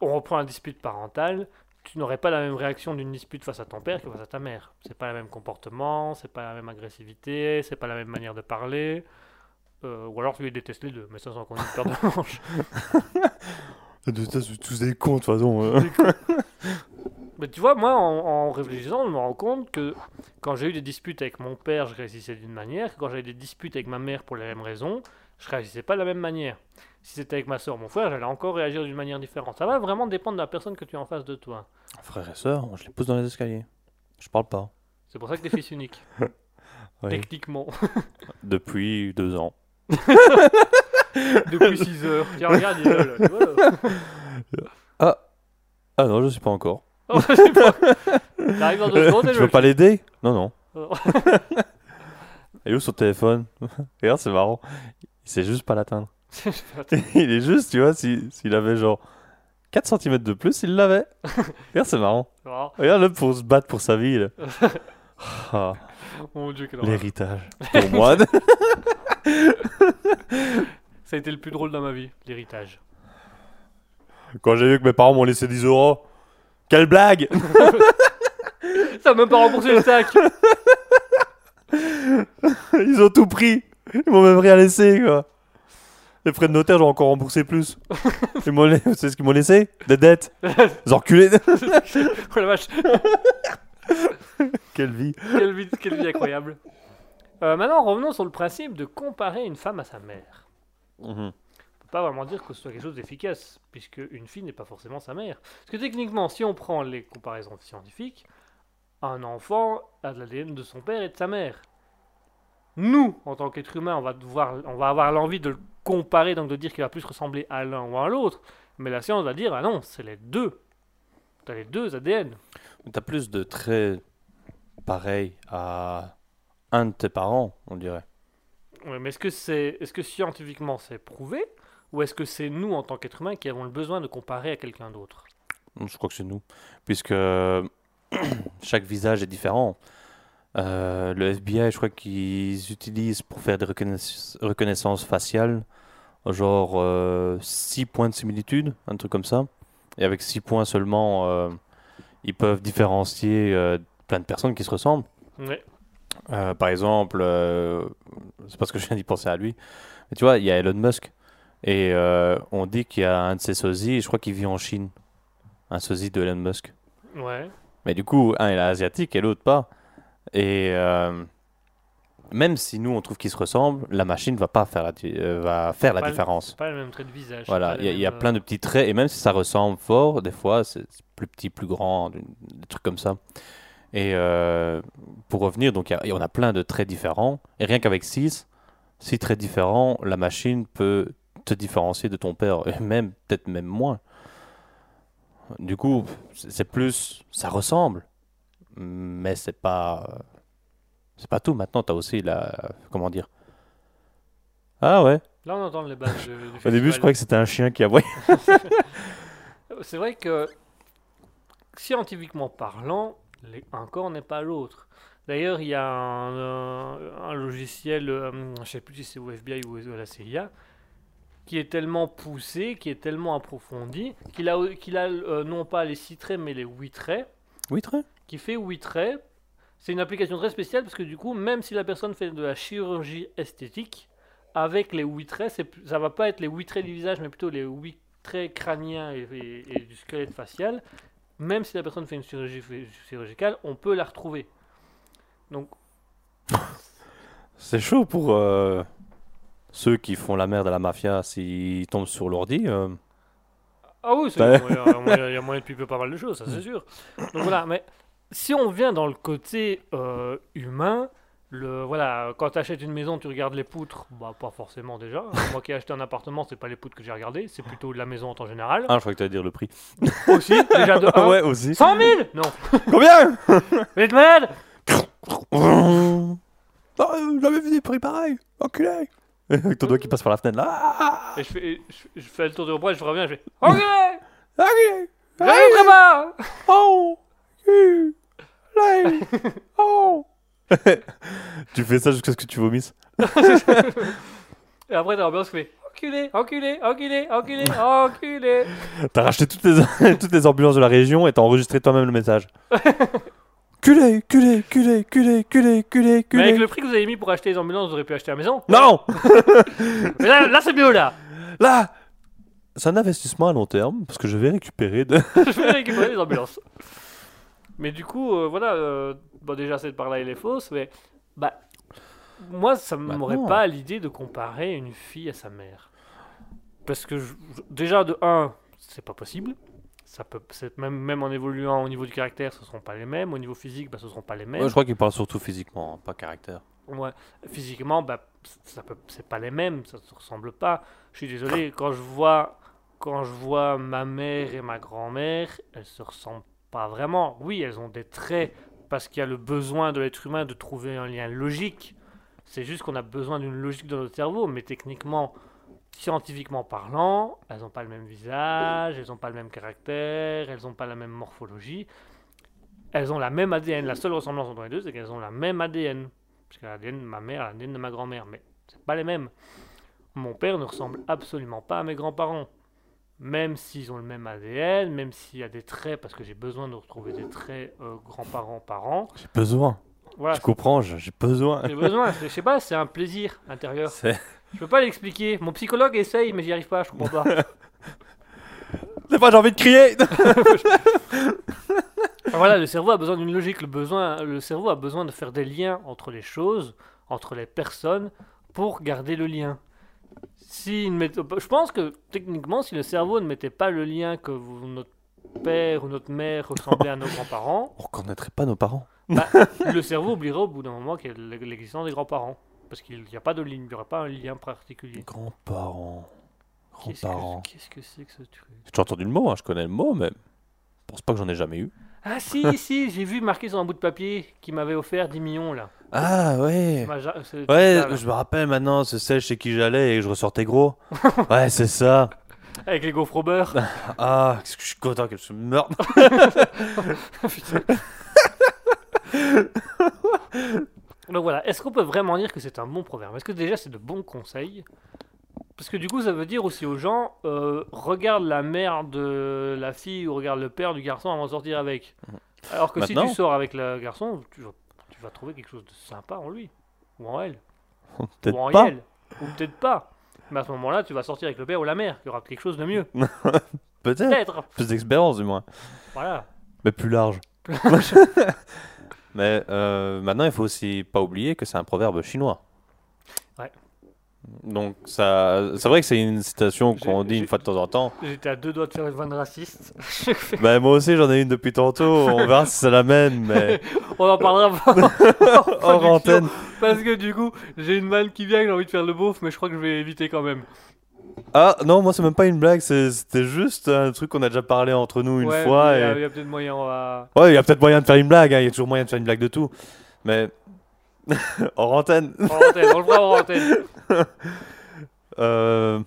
on reprend la dispute parentale, tu n'aurais pas la même réaction d'une dispute face à ton père que face à ta mère. C'est pas le même comportement, c'est pas la même agressivité, c'est pas la même manière de parler. Euh, ou alors tu les détestes les deux, mais ça sans qu'on ait une paire de manches. De tous des cons, de toute façon. Mais tu vois, moi, en, en réfléchissant, je me rends compte que quand j'ai eu des disputes avec mon père, je réagissais d'une manière, quand j'avais des disputes avec ma mère pour les mêmes raisons, je réagissais pas de la même manière. Si c'était avec ma soeur, mon frère, j'allais encore réagir d'une manière différente. Ça va vraiment dépendre de la personne que tu as en face de toi. Frère et sœur, je les pousse dans les escaliers. Je parle pas. C'est pour ça que t'es fils unique, Oui. techniquement. Depuis deux ans. Depuis 6 heures. Tiens, regarde, il est là, tu vois, là. Ah non, je sais pas encore. Oh, je sais pas. T'arrives dans deux secondes et tu veux pas l'aider? Non, non. Oh. Et où son téléphone? Regarde, c'est marrant. Il sait juste pas l'atteindre. Il est juste, tu vois, si- s'il avait genre 4 cm de plus, il l'avait. Regarde, c'est marrant. marrant. Regarde-le pour se battre pour sa vie. Ah, Mon dieu, horreur. L'héritage. Pour moi. Ça a été le plus drôle dans ma vie, l'héritage. Quand j'ai vu que mes parents m'ont laissé 10 euros. Quelle blague Ça m'a même pas remboursé le sac Ils ont tout pris. Ils m'ont même rien laissé, quoi. Les frais de notaire, j'ai encore remboursé plus. Ils m'ont la- C'est ce qu'ils m'ont laissé? Des dettes? Des enculés? Oh la vache, Quelle vie quelle vie, quelle vie incroyable. Euh, maintenant, revenons sur le principe de comparer une femme à sa mère. Mhm. Pas vraiment dire que ce soit quelque chose d'efficace, puisque une fille n'est pas forcément sa mère. Parce que techniquement, si on prend les comparaisons scientifiques, un enfant a de l'ADN de son père et de sa mère. Nous, en tant qu'être humain, on va devoir, on va avoir l'envie de le comparer, donc de dire qu'il va plus ressembler à l'un ou à l'autre. Mais la science va dire, ah non, c'est les deux. T'as les deux ADN. T'as plus de traits pareils à un de tes parents, on dirait. Ouais, mais est-ce que, c'est, est-ce que scientifiquement c'est prouvé? Ou est-ce que c'est nous, en tant qu'êtres humains, qui avons le besoin de comparer à quelqu'un d'autre? Je crois que c'est nous. Puisque chaque visage est différent. Euh, le FBI, je crois qu'ils utilisent pour faire des reconnaissance- reconnaissances faciales, genre 6 points de similitude, un truc comme ça. Et avec 6 points seulement, euh, ils peuvent différencier euh, plein de personnes qui se ressemblent. Ouais. Euh, par exemple, euh, c'est parce que je viens d'y penser à lui. Mais tu vois, il y a Elon Musk. Et euh, on dit qu'il y a un de ses sosies, je crois qu'il vit en Chine. Un sosie de Elon Musk. Ouais. Mais du coup, un il est asiatique et l'autre pas. Et euh, même si nous on trouve qu'ils se ressemblent, la machine va pas faire la, euh, va faire la Pas le- différence. C'est pas le même trait de visage. Voilà, il y, a- y mêmes, plein de petits traits, et même si ça ressemble fort, des fois c'est plus petit, plus grand, des trucs comme ça. Et euh, pour revenir, donc y a- on a plein de traits différents, et rien qu'avec 6, 6 traits différents, la machine peut te différencier de ton père, et même, peut-être même moins. Du coup, c'est plus, ça ressemble, mais c'est pas, c'est pas tout. Maintenant, tu as aussi la, comment dire? Ah ouais? Là, on entend les du Au début, je croyais que c'était un chien qui aboyait. C'est vrai que scientifiquement parlant, les- un corps n'est pas l'autre. D'ailleurs, il y a un, un logiciel, euh, je ne sais plus si c'est au FBI ou à la CIA, qui est tellement poussé, qui est tellement approfondi, qu'il a, qu'il a euh, non pas les 6 traits, mais les 8 traits, Oui, très. qui fait 8 traits. C'est une application très spéciale parce que du coup, même si la personne fait de la chirurgie esthétique, avec les 8 traits, ça va pas être les 8 traits du visage, mais plutôt les 8 traits crâniens et, et- et du squelette facial. Même si la personne fait une chirurgie chirurgicale, on peut la retrouver. Donc, C'est chaud pour euh, ceux qui font la merde à la mafia s'ils tombent sur l'ordi. euh. ah oui, il y, a moyen- il y a moyen de piper pas mal de choses, ça c'est sûr. Donc voilà, mais si on vient dans le côté euh, humain, le, voilà, quand tu achètes une maison, tu regardes les poutres, bah pas forcément déjà. Moi qui ai acheté un appartement, c'est pas les poutres que j'ai regardé, c'est plutôt la maison en temps général. Ah, je crois que tu dire le prix. Aussi, déjà de 1. ouais, aussi. 100 000 Non, Combien? Vous êtes malade? Ah, J'avais vu des prix pareils. Enculé. Avec ton doigt qui passe par la fenêtre là. Et je fais, je, je fais le tour de bras, je reviens, je fais Ok Enculé. J'arrive très bas Oh. Oh. tu fais ça jusqu'à ce que tu vomisses. Et après, t'as l'ambiance qui fait Enculé, enculé, enculé, enculé, enculé T'as racheté toutes les, toutes les ambulances de la région et t'as enregistré toi-même le message. Culé, culé, culé, culé, culé, culé, Mais culé. avec le prix que vous avez mis pour acheter les ambulances, vous auriez pu acheter la maison. Non Mais là, là c'est mieux là Là C'est un investissement à long terme parce que je vais récupérer de... Je vais récupérer les ambulances. Mais du coup, euh, voilà, euh, bon, déjà cette part-là elle est fausse, mais bah, moi ça Bah m'aurait pas l'idée de comparer une fille à sa mère. Parce que je- je- déjà de 1, c'est pas possible. Ça peut, même, même en évoluant au niveau du caractère, ce seront pas les mêmes. Au niveau physique, bah, ce seront pas les mêmes. Ouais, je crois qu'il parle surtout physiquement, hein, pas caractère. Ouais. Physiquement, bah, ça peut, c'est pas les mêmes, ça se ressemble pas. Je suis désolé, quand je vois, quand je vois ma mère et ma grand-mère, elles se ressemblent pas vraiment. Oui, elles ont des traits parce qu'il y a le besoin de l'être humain de trouver un lien logique. C'est juste qu'on a besoin d'une logique dans notre cerveau, mais techniquement, scientifiquement parlant, elles n'ont pas le même visage, elles n'ont pas le même caractère, elles n'ont pas la même morphologie. Elles ont la même ADN. La seule ressemblance entre les deux, c'est qu'elles ont la même ADN. Parce que l'ADN de ma mère, l'ADN de ma grand-mère, mais c'est pas les mêmes. Mon père ne ressemble absolument pas à mes grands-parents. Même s'ils ont le même ADN, même s'il y a des traits, parce que j'ai besoin de retrouver des traits euh, grands-parents-parents. J'ai besoin. Voilà, Je comprends, j'ai besoin. j'ai besoin. Je sais pas, c'est un plaisir intérieur. Je peux pas l'expliquer. Mon psychologue essaye, mais j'y arrive pas, je comprends pas. Des fois j'ai envie de crier Enfin, voilà, le cerveau a besoin d'une logique. Le, besoin, le cerveau a besoin de faire des liens entre les choses, entre les personnes, pour garder le lien. Si ne je pense que techniquement, si le cerveau ne mettait pas le lien que vous- notre père ou notre mère ressemblaient à nos grands-parents, On reconnaîtrait pas nos parents. le cerveau oublierait au bout d'un moment l'existence des grands-parents. Parce qu'il n'y a pas de ligne, il n'y aurait pas un lien particulier. Grands-parents. Que Grands-parents. qu'est-ce que c'est que ce truc? J'ai déjà entendu le mot, hein, je connais le mot, mais je pense pas que j'en ai jamais eu. Ah si, si, j'ai vu marqué sur un bout de papier qui m'avait offert 10 millions là. Ah ouais. Ma ja- ce Ouais, je me rappelle maintenant, c'est celle chez qui j'allais et je ressortais gros. ouais, c'est ça. Avec les gaufres au beurre. Ah, qu'est-ce que je suis content qu'elle se meure. Donc voilà, est-ce qu'on peut vraiment dire que c'est un bon proverbe? Est-ce que déjà c'est de bons conseils? Parce que du coup ça veut dire aussi aux gens, euh, regarde la mère de la fille ou regarde le père du garçon avant de sortir avec. Alors que si tu sors avec le garçon, tu vas, tu vas trouver quelque chose de sympa en lui. Ou en elle. ou en Peut-être pas. elle. Ou peut-être pas. Mais à ce moment-là, tu vas sortir avec le père ou la mère, qui aura quelque chose de mieux. Peut-être. Peut-être. Plus d'expérience du moins. Voilà. Mais plus large. Mais euh, maintenant, il faut aussi pas oublier que c'est un proverbe chinois. Ouais. Donc, ça, c'est vrai que c'est une citation qu'on dit une fois de temps en temps. J'étais à deux doigts de faire une vanne raciste. Bah, moi aussi, j'en ai une depuis tantôt. On verra si c'est la même, mais On en parlera hors antenne. Parce que du coup, j'ai une vanne qui vient, j'ai envie de faire le beauf, mais je crois que je vais éviter quand même. Ah non, moi, c'est même pas une blague. C'était juste un truc qu'on a déjà parlé entre nous une Ouais, fois. Il y et- a, il y a peut-être moyen, va. Ouais, il y a peut-être moyen de faire une blague. hein, Il y a toujours moyen de faire une blague de tout. Mais hors antenne. En antenne, on le fera en antenne. Euh,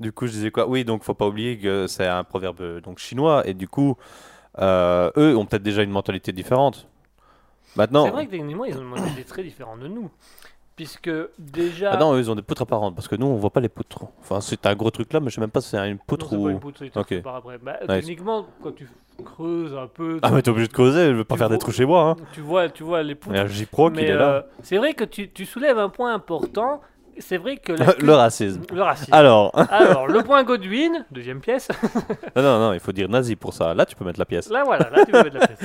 du coup, je disais quoi? Oui, donc faut pas oublier que c'est un proverbe donc chinois et du coup, euh, eux ont peut-être déjà une mentalité différente. Maintenant, C'est vrai que techniquement, ils ont une mentalité très différente de nous. Puisque déjà. ah non, eux, ils ont des poutres apparentes parce que nous, on voit pas les poutres. Enfin, c'est un gros truc là, mais je sais même pas si c'est une Non, poutre pas ou. une poutre, c'est une Ok. poutre par après. Bah, Nice. Techniquement, quand tu creuses un peu, Ah, mais t'es obligé de causer. Je veux pas faire des trous chez moi. Hein. tu, vois, tu vois les poutres. Il y a J-Pro qui est là. euh, c'est vrai que tu, tu soulèves un point important. C'est vrai que. la le racisme. le racisme. Alors, Alors, le point Godwin, deuxième pièce. non, non, non, il faut dire nazi pour ça. Là, tu peux mettre la pièce. Là, voilà, là, tu peux mettre la pièce.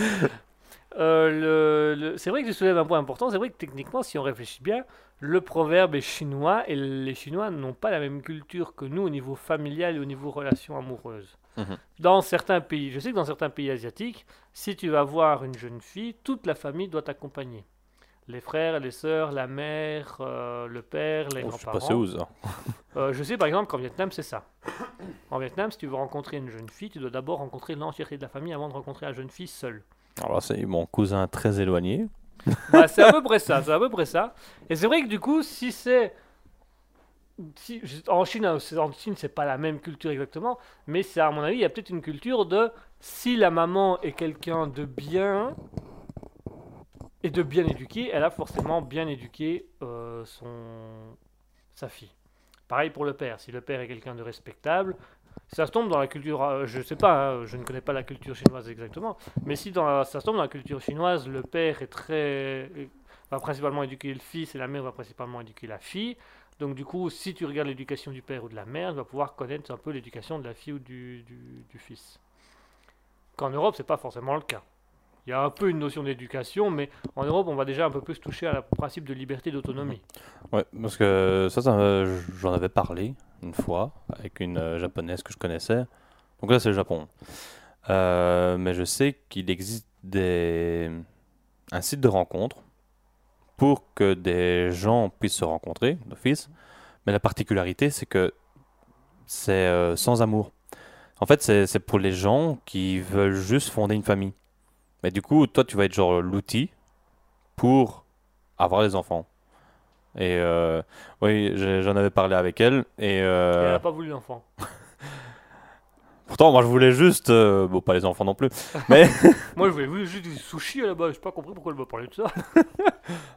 Euh, le- le- c'est vrai que tu soulèves un point important. C'est vrai que techniquement, si on réfléchit bien, le proverbe est chinois et les Chinois n'ont pas la même culture que nous au niveau familial et au niveau relations amoureuses. Mhm. Dans certains pays, je sais que dans certains pays asiatiques, si tu vas voir une jeune fille, toute la famille doit t'accompagner. Les frères, les sœurs, la mère, euh, le père, les Oh, je grands-parents. passé où ça Euh, je sais par exemple qu'en Vietnam, c'est ça. En Vietnam, si tu veux rencontrer une jeune fille, tu dois d'abord rencontrer l'entièreté de la famille avant de rencontrer la jeune fille seule. Alors, c'est mon cousin très éloigné. C'est à peu près ça, c'est à peu près ça. Et c'est vrai que du coup, si c'est. Si, en Chine, en Chine, c'est pas la même culture exactement, mais c'est à mon avis, il y a peut-être une culture de si la maman est quelqu'un de bien et de bien éduqué, elle a forcément bien éduqué euh, son sa fille. Pareil pour le père. Si le père est quelqu'un de respectable, ça se tombe dans la culture. euh, je sais pas, hein, je ne connais pas la culture chinoise exactement, mais si dans ça se tombe dans la culture chinoise, le père est très va principalement éduquer le fils et la mère va principalement éduquer la fille. Donc du coup, si tu regardes l'éducation du père ou de la mère, tu vas pouvoir connaître un peu l'éducation de la fille ou du, du, fils. Qu'en Europe, c'est pas forcément le cas. Il y a un peu une notion d'éducation, mais en Europe, on va déjà un peu plus toucher à la principe de liberté d'autonomie. Ouais, parce que ça, ça euh, j'en avais parlé une fois avec une euh, japonaise que je connaissais. Donc là, c'est le Japon. Euh, mais je sais qu'il existe des... un site de rencontre pour que des gens puissent se rencontrer d'office. Mais la particularité, c'est que c'est euh, sans amour. En fait, c'est pour les gens qui veulent juste fonder une famille. Mais du coup, toi, tu vas être genre l'outil pour avoir les enfants. Et euh, oui, j'ai- j'en avais parlé avec elle. Et Et elle euh, n'a pas voulu d'enfant. pourtant, moi, je voulais juste. euh, bon, pas les enfants non plus. Mais Moi, je voulais juste du sushi là-bas. Je pas compris pourquoi elle m'a parlé de ça.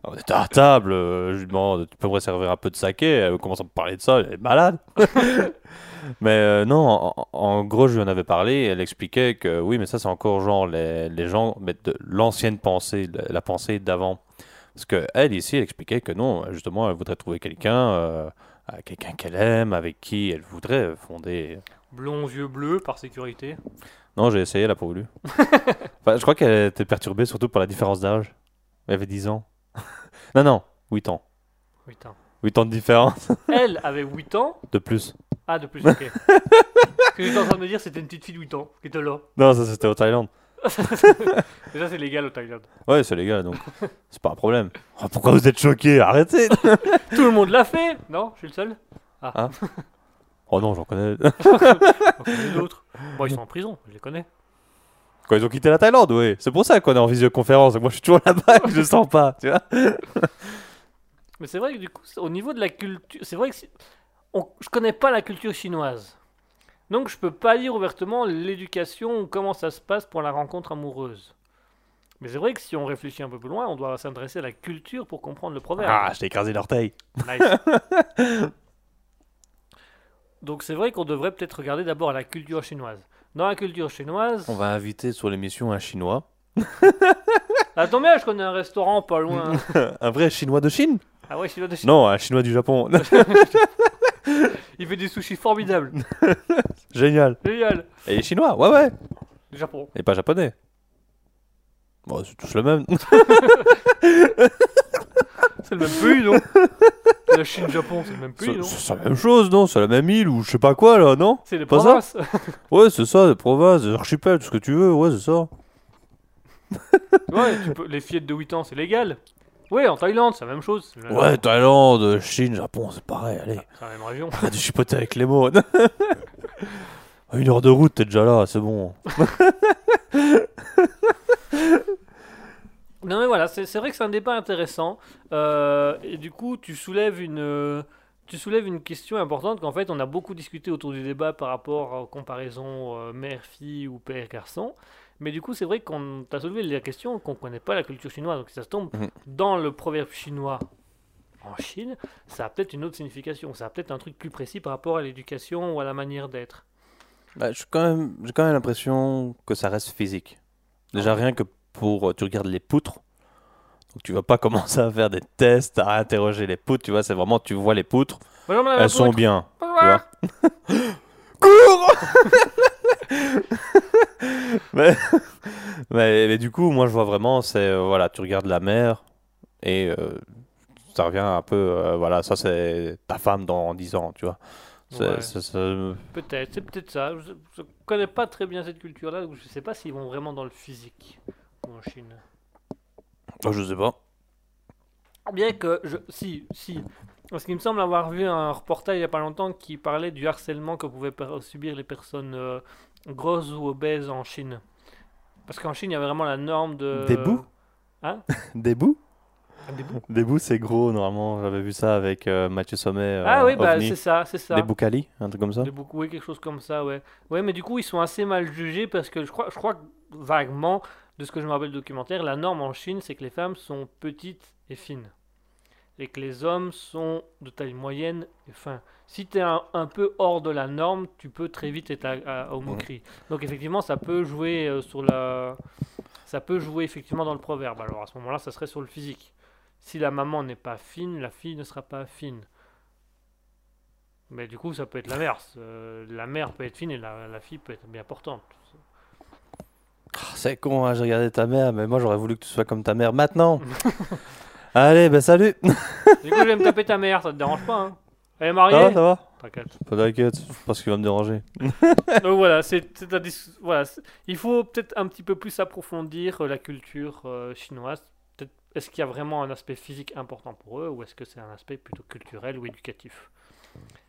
on était à table. euh, je lui demande Tu peux me servir un peu de saké? Elle commence à me parler de ça. Elle est malade. mais euh, non, en, en- en gros, je lui en avais parlé. et Elle expliquait que oui, mais ça, c'est encore genre les, les gens. Mais de l'ancienne pensée, la, la pensée d'avant. Parce que elle, ici, elle expliquait que non, justement, elle voudrait trouver quelqu'un. euh, euh, quelqu'un qu'elle aime, avec qui elle voudrait fonder Blond, yeux bleus, par sécurité. Non, j'ai essayé, elle a pas voulu. Enfin, je crois qu'elle était perturbée surtout par la différence d'âge. Elle avait 10 ans. non, non, 8 ans. Putain. 8 ans de différence Elle avait 8 ans? de plus. Ah, de plus, ok. Ce que j'étais en train de me dire, c'était une petite fille de 8 ans qui était là. Non, ça c'était au Thaïlande. Déjà, c'est légal au Thaïlande. Ouais, c'est gars, donc c'est pas un problème. Oh, pourquoi vous êtes choqués Arrêtez Tout le monde l'a fait Non Je suis le seul Oh non, j'en connais. D'autres. Bon, ils sont en prison, je les connais. Quand ils ont quitté la Thaïlande, oui. C'est pour ça qu'on est en visioconférence. Moi, je suis toujours là-bas et je sens pas, tu vois. Mais c'est vrai que du coup, au niveau de la culture, c'est vrai que on, je connais pas la culture chinoise. Donc je peux pas dire ouvertement l'éducation ou comment ça se passe pour la rencontre amoureuse. Mais c'est vrai que si on réfléchit un peu plus loin, on doit s'intéresser à la culture pour comprendre le proverbe. Ah, je t'ai écrasé l'orteil. Nice. Donc c'est vrai qu'on devrait peut-être regarder d'abord la culture chinoise. Dans la culture chinoise, On va inviter sur l'émission un chinois. à ton je connais un restaurant pas loin. un vrai chinois de Chine? Ah ouais, chinois de Chine. Non, un chinois du Japon. Il fait des sushis formidables. Génial. Génial. Et il est chinois, ouais, ouais. Du Japon. Et pas japonais. Bon, c'est tous le même. C'est le même pays, non? La Chine, Japon, c'est le même pays, C'est non? c'est la même chose, non? C'est la même île ou je sais pas quoi, là, non? C'est les pas ça? provinces. Ouais, c'est ça, des provinces, des archipels, tout ce que tu veux, ouais, c'est ça. ouais, tu peux... les fillettes de 8 ans, c'est légal. Ouais, en Thaïlande, c'est la même chose. Ouais, Thaïlande, Chine, Japon, c'est pareil, allez. C'est la même région. Arrête de chipoter avec les mots. Une heure de route, t'es déjà là, c'est bon. Non mais voilà, c'est c'est vrai que c'est un débat intéressant. Euh, et du coup, tu soulèves une, euh, tu soulèves une question importante qu'en fait, on a beaucoup discuté autour du débat par rapport aux comparaisons euh, mère-fille ou père-garçon. Mais du coup, c'est vrai qu'on t'a soulevé la question qu'on ne connaît pas la culture chinoise. Donc si ça se tombe, Mhm. dans le proverbe chinois en Chine, ça a peut-être une autre signification. Ça a peut-être un truc plus précis par rapport à l'éducation ou à la manière d'être. Bah, j'ai quand même, quand même l'impression que ça reste physique. Déjà, rien que pour. Tu regardes les poutres. Donc, tu vas pas commencer à faire des tests, à interroger les poutres. Tu vois, c'est vraiment, tu vois les poutres, Bonjour, madame la elles sont bien. Bonjour. Cours mais, mais, mais du coup, moi, je vois vraiment, c'est. euh, voilà, tu regardes la mer et euh, ça revient un peu. euh, voilà, ça, c'est ta femme dans 10 ans, tu vois. Ouais. Peut-être, c'est peut-être ça. Je, je connais pas très bien cette culture-là, donc je sais pas s'ils vont vraiment dans le physique en Chine. oh, je sais pas. Bien que, je, si, si. Parce qu'il me semble avoir vu un reportage il y a pas longtemps qui parlait du harcèlement que pouvaient subir les personnes euh, grosses ou obèses en Chine? Parce qu'en Chine, il y avait vraiment la norme de. Des bouts Hein? Des bouts Des bouts Des bouts, c'est gros, normalement. J'avais vu ça avec euh, Mathieu Sommet. euh, Ah oui, bah c'est ça, c'est ça. Des boucali, un truc comme ça? Des boucs, oui, quelque chose comme ça, ouais. Ouais, mais du coup, ils sont assez mal jugés parce que je crois, je crois que, vaguement, de ce que je me rappelle du documentaire, la norme en Chine, c'est que les femmes sont petites et fines. Et que les hommes sont de taille moyenne et fins. Si tu es un, un peu hors de la norme, tu peux très vite être à, à- aux moqueries. Donc, effectivement, ça peut jouer euh, sur la. Ça peut jouer effectivement dans le proverbe. Alors, à ce moment-là, ça serait sur le physique. Si la maman n'est pas fine, la fille ne sera pas fine. Mais du coup, ça peut être l'inverse. Euh, la mère peut être fine et la, la fille peut être bien portante. Ah, C'est con, hein, j'ai regardé ta mère, mais moi j'aurais voulu que tu sois comme ta mère maintenant. Allez, ben salut. Du coup, je vais me taper ta mère, ça te dérange pas, hein Elle est Ça mariée va, ça va T'inquiète. Pas d'inquiète, je pense qu'il va me déranger. Donc voilà, c'est c'est un dis- voilà, c'est- il faut peut-être un petit peu plus approfondir euh, la culture euh, chinoise. Peut-être- Est-ce qu'il y a vraiment un aspect physique important pour eux ou est-ce que c'est un aspect plutôt culturel ou éducatif?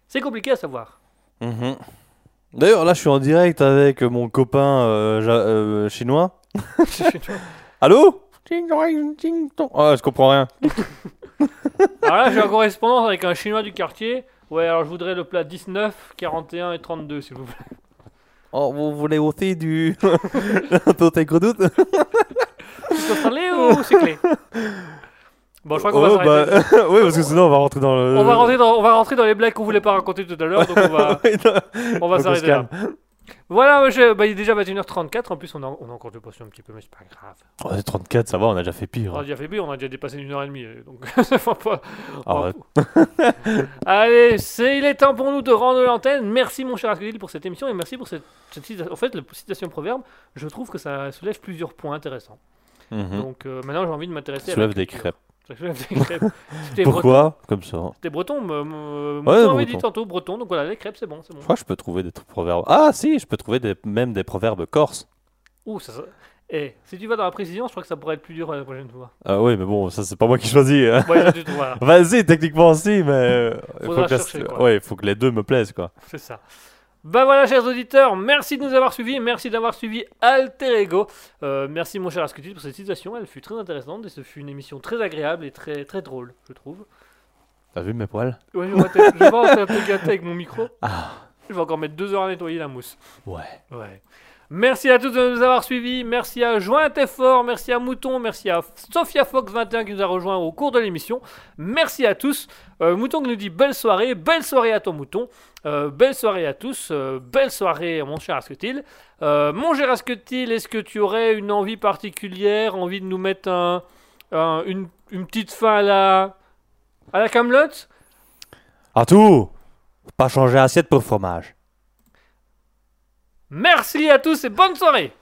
C'est compliqué à savoir. Mhm. D'ailleurs, là je suis en direct avec mon copain euh, ja- euh, chinois. Allô? Oh, je comprends rien. Alors là, j'ai en correspondance avec un chinois du quartier. Ouais, alors je voudrais le plat 19, 41 et 32, s'il vous plaît. Oh, vous voulez aussi du. Ton doute Tu peux parler ou c'est clé? Bon, je crois qu'on va Oh, s'arrêter. bah... Oui, parce que sinon on va rentrer dans le. On va, rentrer dans, on va rentrer dans les blagues qu'on voulait pas raconter tout à l'heure, donc on va, on va s'arrêter là. Voilà, je, bah, il est déjà 21h34, en plus on a, on a encore dépassé un petit peu, mais c'est pas grave. Oh, c'est 34, ça va, on a déjà fait pire. On a déjà fait pire, on a déjà dépassé une heure et demie, euh, donc ça va pas. Allez, c'est, il est temps pour nous de rendre l'antenne. Merci mon cher Askelil pour cette émission et merci pour cette, cette citation. En fait, la citation proverbe, je trouve que ça soulève plusieurs points intéressants. Mhm. Donc euh, maintenant j'ai envie de m'intéresser à Soulève des crêpes. Breton. Pourquoi Comme ça. C'était breton, me, me, Ouais, m'avait dit breton. tantôt breton, donc voilà, les crêpes c'est bon, c'est bon. Je crois que je peux trouver des proverbes. Ah si, je peux trouver des, même des proverbes corses. Ouh, ça, ça- Et si tu vas dans la précision, je crois que ça pourrait être plus dur la prochaine fois. Ah oui, mais bon, ça c'est pas moi qui choisis. hein. Ouais. Vas-y, techniquement aussi, mais euh, il faut, Faudra la- quoi. ouais, faut que les deux me plaisent quoi. C'est ça. Ben voilà, chers auditeurs, merci de nous avoir suivis, merci d'avoir suivi Alter Ego. Euh, merci, mon cher Ascutis, pour cette situation. Elle fut très intéressante et ce fut une émission très agréable et très, très drôle, je trouve. T'as vu mes poils? Ouais, je vois je en te gâter avec mon micro. Ah, Je vais encore mettre deux heures à nettoyer la mousse. ouais. Ouais. Merci à tous de nous avoir suivis. Merci à Joint Effort. Merci à Mouton. Merci à Sophia Fox 21 qui nous a rejoint au cours de l'émission. Merci à tous. Euh, Mouton qui nous dit belle soirée. Belle soirée à ton Mouton. Euh, belle soirée à tous. Euh, belle soirée, mon cher Asketil. Mon cher Asketil, est-ce que tu aurais une envie particulière Envie de nous mettre un, un- une, petite fin à la, à la À tout Pas changer assiette pour fromage. Merci à tous et bonne soirée